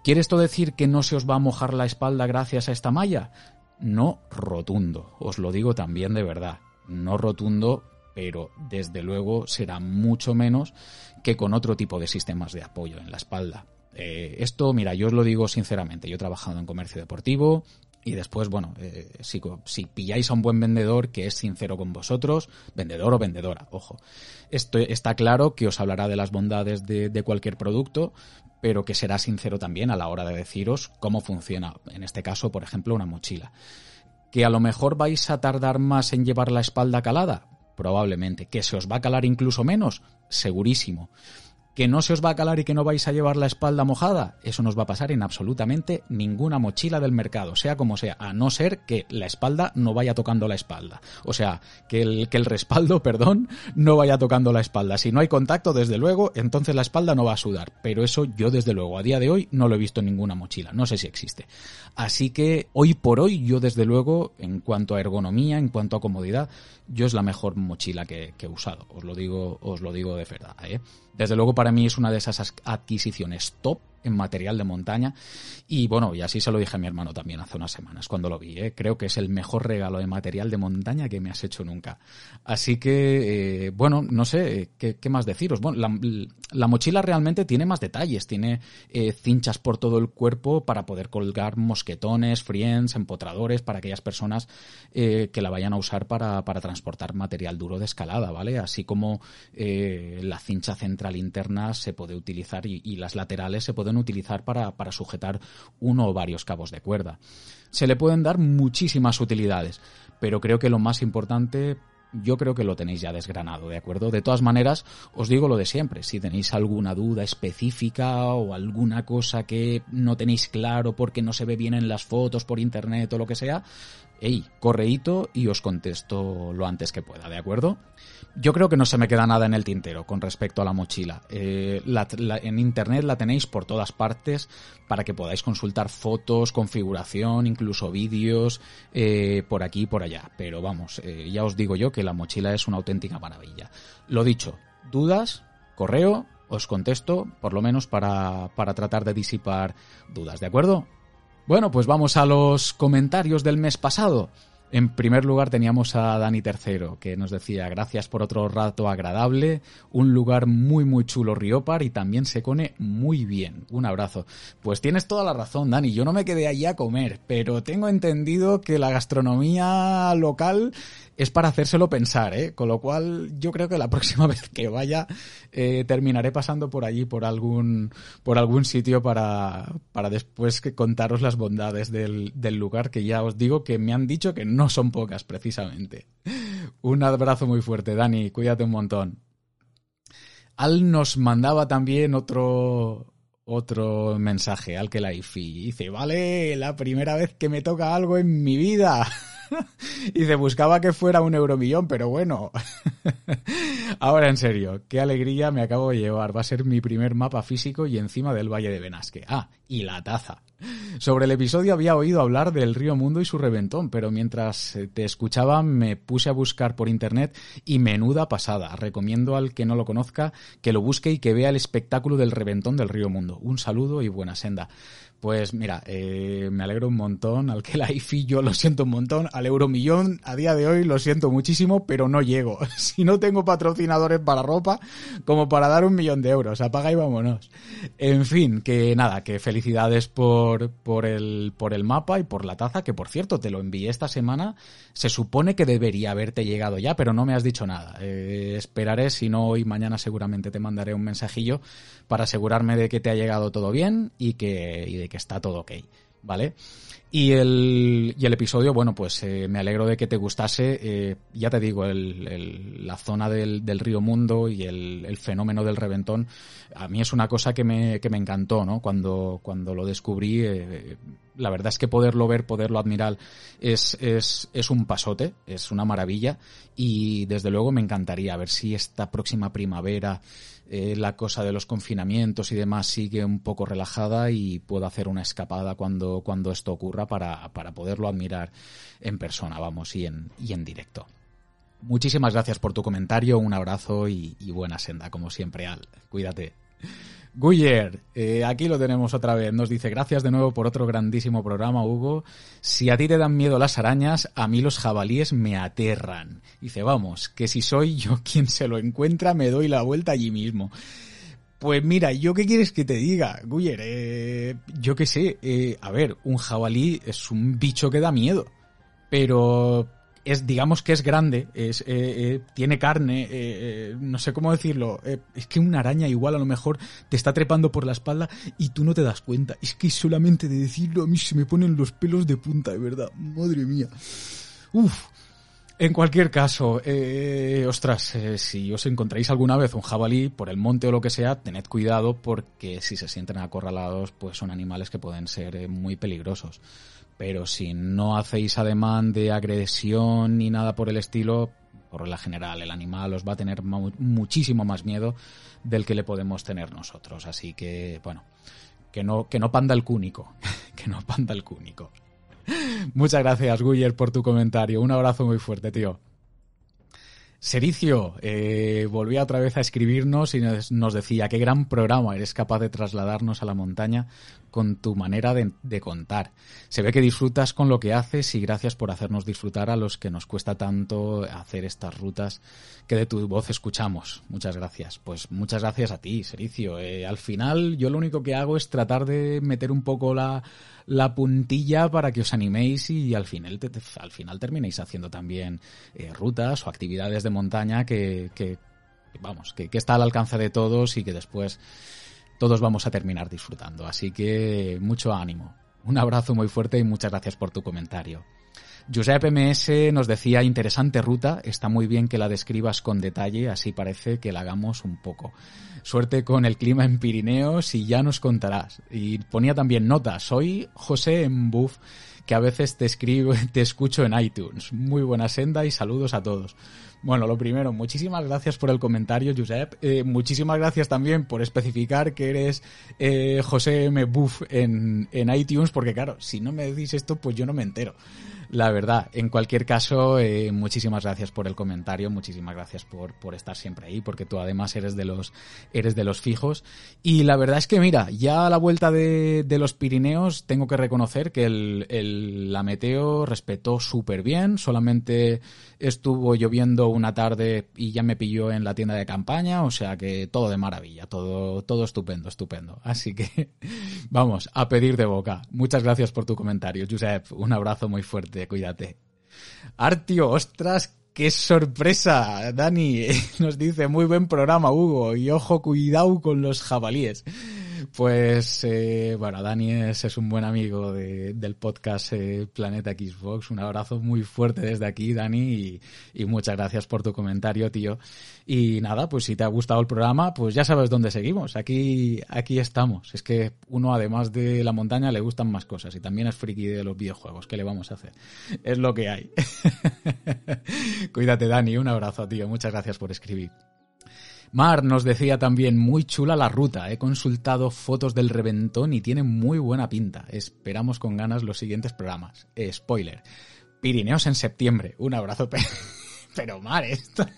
¿Quiere esto decir que no se os va a mojar la espalda gracias a esta malla? No rotundo, os lo digo también de verdad. No rotundo, pero desde luego será mucho menos que con otro tipo de sistemas de apoyo en la espalda. Eh, esto, mira, yo os lo digo sinceramente, yo he trabajado en comercio deportivo, y después, bueno, eh, si, si, pilláis a un buen vendedor que es sincero con vosotros, vendedor o vendedora, ojo, esto está claro que os hablará de las bondades de, de, cualquier producto, pero que será sincero también a la hora de deciros cómo funciona, en este caso, por ejemplo, una mochila. Que a lo mejor vais a tardar más en llevar la espalda calada, probablemente. Que se os va a calar incluso menos, segurísimo que no se os va a calar y que no vais a llevar la espalda mojada, eso no os va a pasar en absolutamente ninguna mochila del mercado, sea como sea, a no ser que la espalda no vaya tocando la espalda. O sea, que el, que el respaldo, perdón, no vaya tocando la espalda. Si no hay contacto, desde luego, entonces la espalda no va a sudar. Pero eso yo, desde luego, a día de hoy no lo he visto en ninguna mochila. No sé si existe. Así que hoy por hoy, yo, desde luego, en cuanto a ergonomía, en cuanto a comodidad, yo es la mejor mochila que, he usado. Os lo digo, os lo digo de verdad, ¿eh? Desde luego para mí es una de esas adquisiciones top en material de montaña. Y bueno, y así se lo dije a mi hermano también hace unas semanas cuando lo vi. ¿eh? Creo que es el mejor regalo de material de montaña que me has hecho nunca. Así que, eh, bueno, no sé, ¿qué, más deciros? Bueno, la, mochila realmente tiene más detalles. Tiene eh, cinchas por todo el cuerpo para poder colgar mosquetones, friends, empotradores para aquellas personas que la vayan a usar para, para, transportar material duro de escalada, ¿vale? Así como la cincha central interna se puede utilizar y, y las laterales se pueden utilizar para, para sujetar uno o varios cabos de cuerda. Se le pueden dar muchísimas utilidades, pero creo que lo más importante yo creo que lo tenéis ya desgranado, ¿de acuerdo? De todas maneras, os digo lo de siempre, si tenéis alguna duda específica o alguna cosa que no tenéis claro porque no se ve bien en las fotos por internet o lo que sea, hey, correíto y os contesto lo antes que pueda, ¿de acuerdo? Yo creo que no se me queda nada en el tintero con respecto a la mochila. Eh, en internet la tenéis por todas partes para que podáis consultar fotos, configuración, incluso vídeos eh, por aquí y por allá. Pero vamos, eh, ya os digo yo que la mochila es una auténtica maravilla. Lo dicho, dudas, correo, os contesto, por lo menos para, para tratar de disipar dudas, ¿de acuerdo? Bueno, pues vamos a los comentarios del mes pasado. En primer lugar teníamos a Dani Tercero, que nos decía gracias por otro rato agradable, un lugar muy muy chulo Riopar y también se cone muy bien. Un abrazo. Pues tienes toda la razón, Dani, yo no me quedé allí a comer, pero tengo entendido que la gastronomía local es para hacérselo pensar, ¿eh? Con lo cual yo creo que la próxima vez que vaya eh, terminaré pasando por allí, por algún, por algún sitio para, para después que contaros las bondades del, del lugar que ya os digo que me han dicho que no son pocas precisamente. Un abrazo muy fuerte, Dani, cuídate un montón. Al nos mandaba también otro, otro mensaje al que la IFI dice, vale, la primera vez que me toca algo en mi vida. y se buscaba que fuera un euromillón, pero bueno. Ahora en serio, qué alegría me acabo de llevar. Va a ser mi primer mapa físico y encima del Valle de Benasque. Ah, y la taza. Sobre el episodio había oído hablar del río Mundo y su reventón, pero mientras eh, te escuchaba me puse a buscar por internet y menuda pasada. Recomiendo al que no lo conozca que lo busque y que vea el espectáculo del reventón del río Mundo. Un saludo y buena senda. Pues mira, eh, me alegro un montón. Al que la IFI yo lo siento un montón. Al Euromillón a día de hoy lo siento muchísimo, pero no llego. Si no tengo patrocinadores para ropa, como para dar un millón de euros. Apaga y vámonos. En fin, que nada, que felicidades por, por, el, por el mapa y por la taza, que por cierto te lo envié esta semana. Se supone que debería haberte llegado ya, pero no me has dicho nada. Eh, esperaré, si no hoy, mañana seguramente te mandaré un mensajillo para asegurarme de que te ha llegado todo bien y que, y de que está todo ok, ¿vale? Y el, y el episodio, bueno, pues eh, me alegro de que te gustase. Eh, ya te digo, el, la zona del, del, río Mundo y el, el, fenómeno del reventón, a mí es una cosa que me, que me encantó, ¿no? Cuando, cuando lo descubrí, eh, la verdad es que poderlo ver, poderlo admirar, es, es, es un pasote, es una maravilla. Y desde luego me encantaría ver si esta próxima primavera eh, la cosa de los confinamientos y demás sigue un poco relajada y puedo hacer una escapada cuando, cuando esto ocurra para, para poderlo admirar en persona, vamos, y en, y en directo. Muchísimas gracias por tu comentario, un abrazo y, y buena senda, como siempre, Al. Cuídate. Guyer, eh, aquí lo tenemos otra vez. Nos dice, gracias de nuevo por otro grandísimo programa, Hugo. Si a ti te dan miedo las arañas, a mí los jabalíes me aterran. Dice, vamos, que si soy yo quien se lo encuentra, me doy la vuelta allí mismo. Pues mira, ¿yo qué quieres que te diga, Guyer? Eh, yo qué sé, eh, a ver, un jabalí es un bicho que da miedo. Pero es digamos que es grande, es, eh, eh, tiene carne, eh, eh no sé cómo decirlo, eh, es que una araña igual a lo mejor te está trepando por la espalda y tú no te das cuenta. Es que solamente de decirlo a mí se me ponen los pelos de punta, de verdad, madre mía. Uf. En cualquier caso, eh, ostras, si os encontráis alguna vez un jabalí por el monte o lo que sea, tened cuidado porque si se sienten acorralados, pues son animales que pueden ser muy peligrosos pero si no hacéis ademán de agresión ni nada por el estilo, por la general, el animal os va a tener muchísimo más miedo del que le podemos tener nosotros. Así que, bueno, que no, que no panda el cúnico, que no panda el cúnico. Muchas gracias, Guyer, por tu comentario. Un abrazo muy fuerte, tío. Sericio eh, volvía otra vez a escribirnos y nos decía qué gran programa eres capaz de trasladarnos a la montaña con tu manera de, contar. Se ve que disfrutas con lo que haces y gracias por hacernos disfrutar a los que nos cuesta tanto hacer estas rutas que de tu voz escuchamos. Muchas gracias. Pues muchas gracias a ti, Sericio. Eh, al final yo lo único que hago es tratar de meter un poco la, la puntilla para que os animéis y al final, al final terminéis haciendo también eh, rutas o actividades de montaña que, vamos, que está al alcance de todos y que después todos vamos a terminar disfrutando. Así que mucho ánimo. Un abrazo muy fuerte y muchas gracias por tu comentario. Josep MS nos decía interesante ruta, está muy bien que la describas con detalle, así parece que la hagamos un poco. Suerte con el clima en Pirineos y ya nos contarás. Y ponía también nota, soy José Mbuf, que a veces te escribo, te escucho en iTunes. Muy buena senda y saludos a todos. Bueno, lo primero, muchísimas gracias por el comentario, Josep. Eh, muchísimas gracias también por especificar que eres eh, José M. Buff en, en iTunes, porque claro, si no me decís esto, pues yo no me entero la verdad. En cualquier caso, eh, muchísimas gracias por el comentario, muchísimas gracias por, por estar siempre ahí, porque tú además eres de los, eres de los fijos. Y la verdad es que, mira, ya a la vuelta de, de los Pirineos tengo que reconocer que el, el la meteo respetó súper bien, solamente estuvo lloviendo una tarde y ya me pilló en la tienda de campaña, o sea que todo de maravilla, todo, todo estupendo, estupendo. Así que vamos, a pedir de boca. Muchas gracias por tu comentario, Josep. Un abrazo muy fuerte, cuídate. Artio, ostras, ¡Qué sorpresa! Dani nos dice, muy buen programa, Hugo, y ojo, cuidado con los jabalíes. Pues eh, bueno, Dani es, un buen amigo del podcast eh, Planeta Xbox. Un abrazo muy fuerte desde aquí, Dani, y, muchas gracias por tu comentario, tío. Y nada, pues si te ha gustado el programa, pues ya sabes dónde seguimos. Aquí, aquí estamos. Es que uno, además de la montaña, le gustan más cosas y también es friki de los videojuegos. ¿Qué le vamos a hacer? Es lo que hay. Cuídate, Dani. Un abrazo, tío. Muchas gracias por escribir. Mar nos decía también, muy chula la ruta, he consultado fotos del reventón y tiene muy buena pinta. Esperamos con ganas los siguientes programas. Eh, spoiler, Pirineos en septiembre. Un abrazo, pero Mar, esto...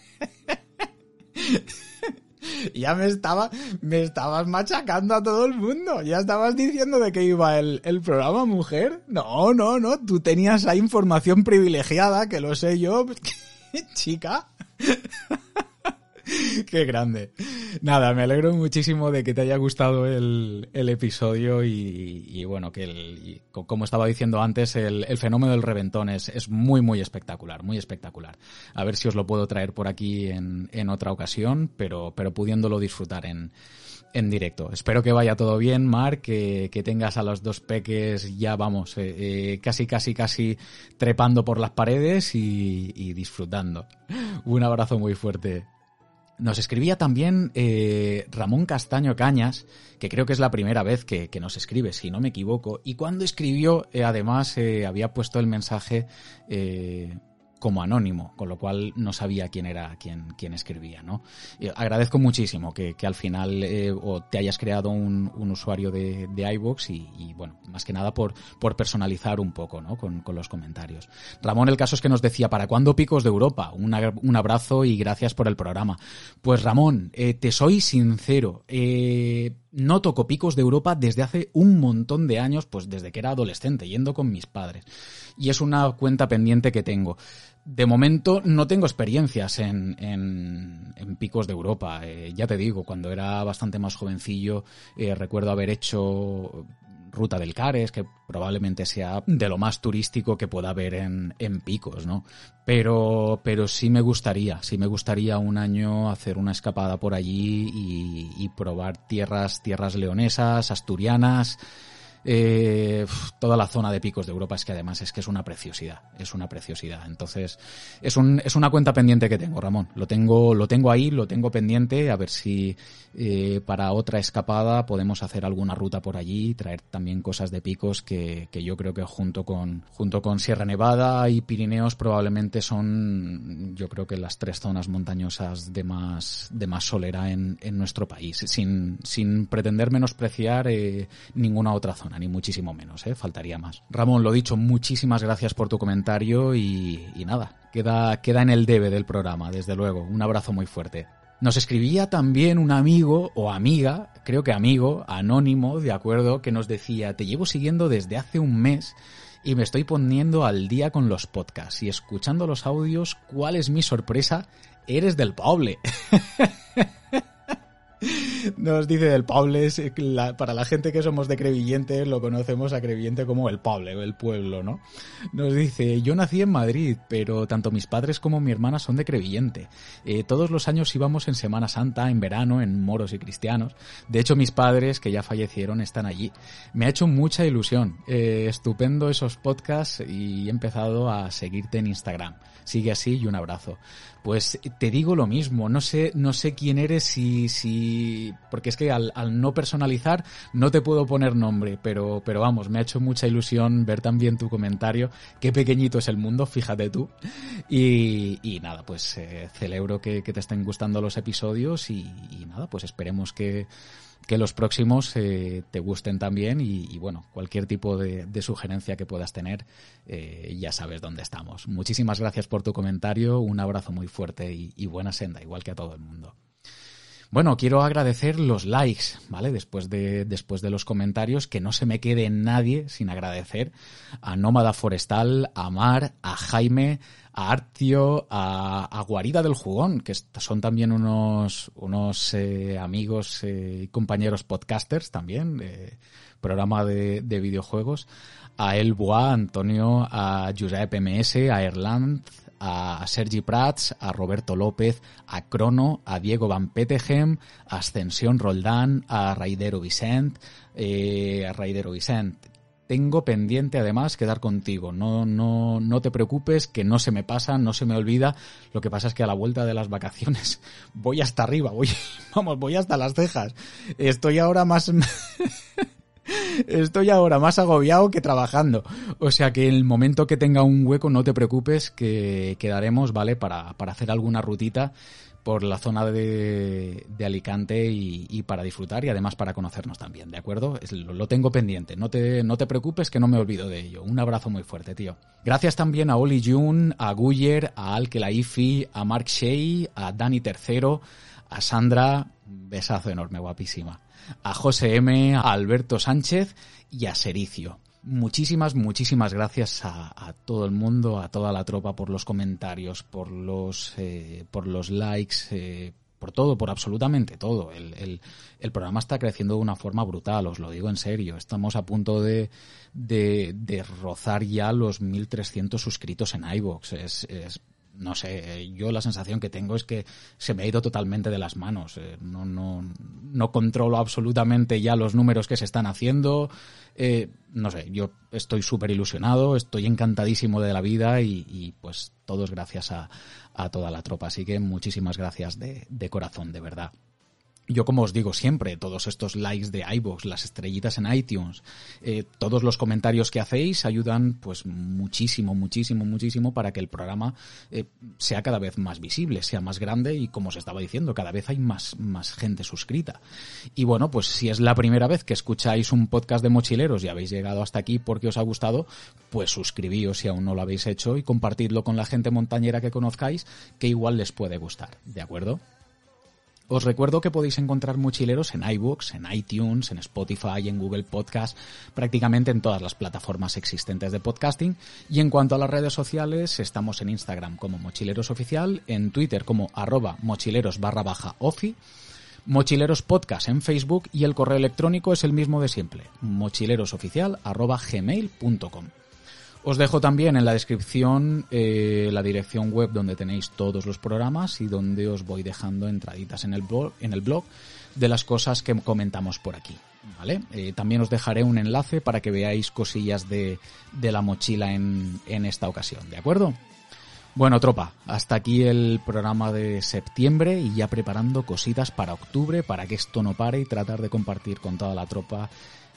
ya me estaba, me estabas machacando a todo el mundo. Ya estabas diciendo de que iba el, el programa, mujer. No, no, no. Tú tenías la información privilegiada, que lo sé yo. Chica. Qué grande. Nada, me alegro muchísimo de que te haya gustado el, episodio y, bueno, que el, como estaba diciendo antes, el, fenómeno del reventón es, muy, muy espectacular, muy espectacular. A ver si os lo puedo traer por aquí en, otra ocasión, pero, pudiéndolo disfrutar en, en directo. Espero que vaya todo bien, Mar, que, tengas a los dos peques ya, vamos, eh, eh, casi, casi, casi trepando por las paredes y disfrutando. Un abrazo muy fuerte. Nos escribía también eh, Ramón Castaño Cañas, que creo que es la primera vez que, nos escribe, si no me equivoco, y cuando escribió, eh, además, eh, había puesto el mensaje como anónimo, con lo cual no sabía quién era quien, quien escribía, ¿no? agradezco muchísimo que, al final eh, o te hayas creado un, usuario de, de iVoox y, bueno, más que nada por, por personalizar un poco, ¿no? Con, los comentarios. Ramón, el caso es que nos decía, ¿para cuándo Picos de Europa? Un, abrazo y gracias por el programa. Pues Ramón, eh, te soy sincero, eh, no toco Picos de Europa desde hace un montón de años, pues desde que era adolescente, yendo con mis padres. Y es una cuenta pendiente que tengo. De momento no tengo experiencias en, en, picos de Europa. Eh, ya te digo, cuando era bastante más jovencillo, eh, recuerdo haber hecho Ruta del Cares, que probablemente sea de lo más turístico que pueda haber en, en picos, ¿no? Pero, pero sí me gustaría, sí me gustaría un año hacer una escapada por allí y, y probar tierras, tierras leonesas, asturianas, eh, toda la zona de picos de Europa es que además es que es una preciosidad, es una preciosidad. Entonces, es, un, es una cuenta pendiente que tengo, Ramón. Lo tengo, lo tengo ahí, lo tengo pendiente, a ver si eh, para otra escapada podemos hacer alguna ruta por allí, traer también cosas de picos que, que yo creo que junto con, junto con Sierra Nevada y Pirineos probablemente son, yo creo que las tres zonas montañosas de más, de más solera en, en nuestro país, sin, sin pretender menospreciar eh, ninguna otra zona ni muchísimo menos, ¿eh? faltaría más. Ramón, lo dicho, muchísimas gracias por tu comentario y, nada, queda, queda en el debe del programa, desde luego. Un abrazo muy fuerte. Nos escribía también un amigo o amiga, creo que amigo, anónimo, de acuerdo, que nos decía, te llevo siguiendo desde hace un mes y me estoy poniendo al día con los podcasts y escuchando los audios, ¿cuál es mi sorpresa? Eres del Poble. Nos dice del Pable, para la gente que somos de Crevillente, lo conocemos a Crevillente como el Pable, el pueblo, ¿no? Nos dice, yo nací en Madrid, pero tanto mis padres como mi hermana son de Crevillente. Eh, todos los años íbamos en Semana Santa, en verano, en moros y cristianos. De hecho, mis padres, que ya fallecieron, están allí. Me ha hecho mucha ilusión. Eh, estupendo esos podcasts y he empezado a seguirte en Instagram. Sigue así y un abrazo. Pues te digo lo mismo, no sé, no sé quién eres si, si, porque es que al, al no personalizar no te puedo poner nombre, pero, pero vamos, me ha hecho mucha ilusión ver también tu comentario. Qué pequeñito es el mundo, fíjate tú. Y, y nada, pues eh, celebro que, que, te estén gustando los episodios y, y nada, pues esperemos que, que los próximos eh, te gusten también y, bueno, cualquier tipo de, sugerencia que puedas tener, eh, ya sabes dónde estamos. Muchísimas gracias por tu comentario, un abrazo muy fuerte y, y buena senda, igual que a todo el mundo. Bueno, quiero agradecer los likes, ¿vale? Después de, después de los comentarios, que no se me quede nadie sin agradecer a Nómada Forestal, a Mar, a Jaime, a Artio, a, Guarida del Jugón, que son también unos, unos eh, amigos eh, y compañeros podcasters también, eh, programa de, videojuegos, a El Bois, a Antonio, a Josep MS, a Erland, a Sergi Prats, a Roberto López, a Crono, a Diego Van Petegem, a Ascensión Roldán, a Raidero Vicent, eh, a Raidero Vicent. Tengo pendiente además quedar contigo. No, no, no te preocupes, que no se me pasa, no se me olvida. Lo que pasa es que a la vuelta de las vacaciones voy hasta arriba, voy, vamos, voy hasta las cejas. Estoy ahora más, Estoy ahora más agobiado que trabajando. O sea que el momento que tenga un hueco, no te preocupes, que quedaremos, ¿vale? Para, para hacer alguna rutita por la zona de, de Alicante y, para disfrutar y además para conocernos también, ¿de acuerdo? lo, tengo pendiente, no te, no te preocupes que no me olvido de ello. Un abrazo muy fuerte, tío. Gracias también a Oli Jun, a Guyer, a Alke Laifi, a Mark Shea, a Dani Tercero, a Sandra, besazo enorme, guapísima a José M, a Alberto Sánchez y a Sericio. Muchísimas, muchísimas gracias a, todo el mundo, a toda la tropa por los comentarios, por los, eh, por los likes, eh, por todo, por absolutamente todo. El, programa está creciendo de una forma brutal, os lo digo en serio. Estamos a punto de, de, de rozar ya los 1.300 suscritos en iVoox. Es no sé, yo la sensación que tengo es que se me ha ido totalmente de las manos. Eh, no, no, no controlo absolutamente ya los números que se están haciendo. Eh, no sé, yo estoy súper ilusionado, estoy encantadísimo de la vida y, pues todo es gracias a, toda la tropa. Así que muchísimas gracias de corazón, de verdad. Yo, como os digo siempre, todos estos likes de iVoox, las estrellitas en iTunes, eh, todos los comentarios que hacéis ayudan pues muchísimo, muchísimo, muchísimo para que el programa eh, sea cada vez más visible, sea más grande y, como os estaba diciendo, cada vez hay más, más gente suscrita. Y bueno, pues si es la primera vez que escucháis un podcast de mochileros y habéis llegado hasta aquí porque os ha gustado, pues suscribíos si aún no lo habéis hecho y compartidlo con la gente montañera que conozcáis que igual les puede gustar, ¿de acuerdo? Os recuerdo que podéis encontrar mochileros en iBooks, en iTunes, en Spotify, en Google Podcast, prácticamente en todas las plataformas existentes de podcasting. Y en cuanto a las redes sociales, estamos en Instagram como Mochileros Oficial, en Twitter como arroba mochileros barra baja ofi, Mochileros Podcast en Facebook y el correo electrónico es el mismo de siempre, mochilerosoficial arroba gmail.com. Os dejo también en la descripción eh, la dirección web donde tenéis todos los programas y donde os voy dejando entraditas en el blog, en el blog de las cosas que comentamos por aquí. ¿Vale? Eh, también os dejaré un enlace para que veáis cosillas de, de la mochila en, en esta ocasión, ¿de acuerdo? Bueno, tropa, hasta aquí el programa de septiembre y ya preparando cositas para octubre para que esto no pare y tratar de compartir con toda la tropa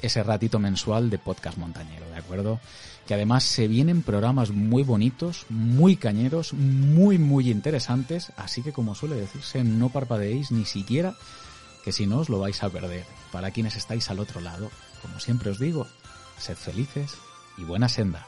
ese ratito mensual de podcast montañero, ¿de acuerdo? Que además se vienen programas muy bonitos, muy cañeros, muy, muy interesantes, así que como suele decirse, no parpadeéis ni siquiera, que si no os lo vais a perder. Para quienes estáis al otro lado, como siempre os digo, sed felices y buena senda.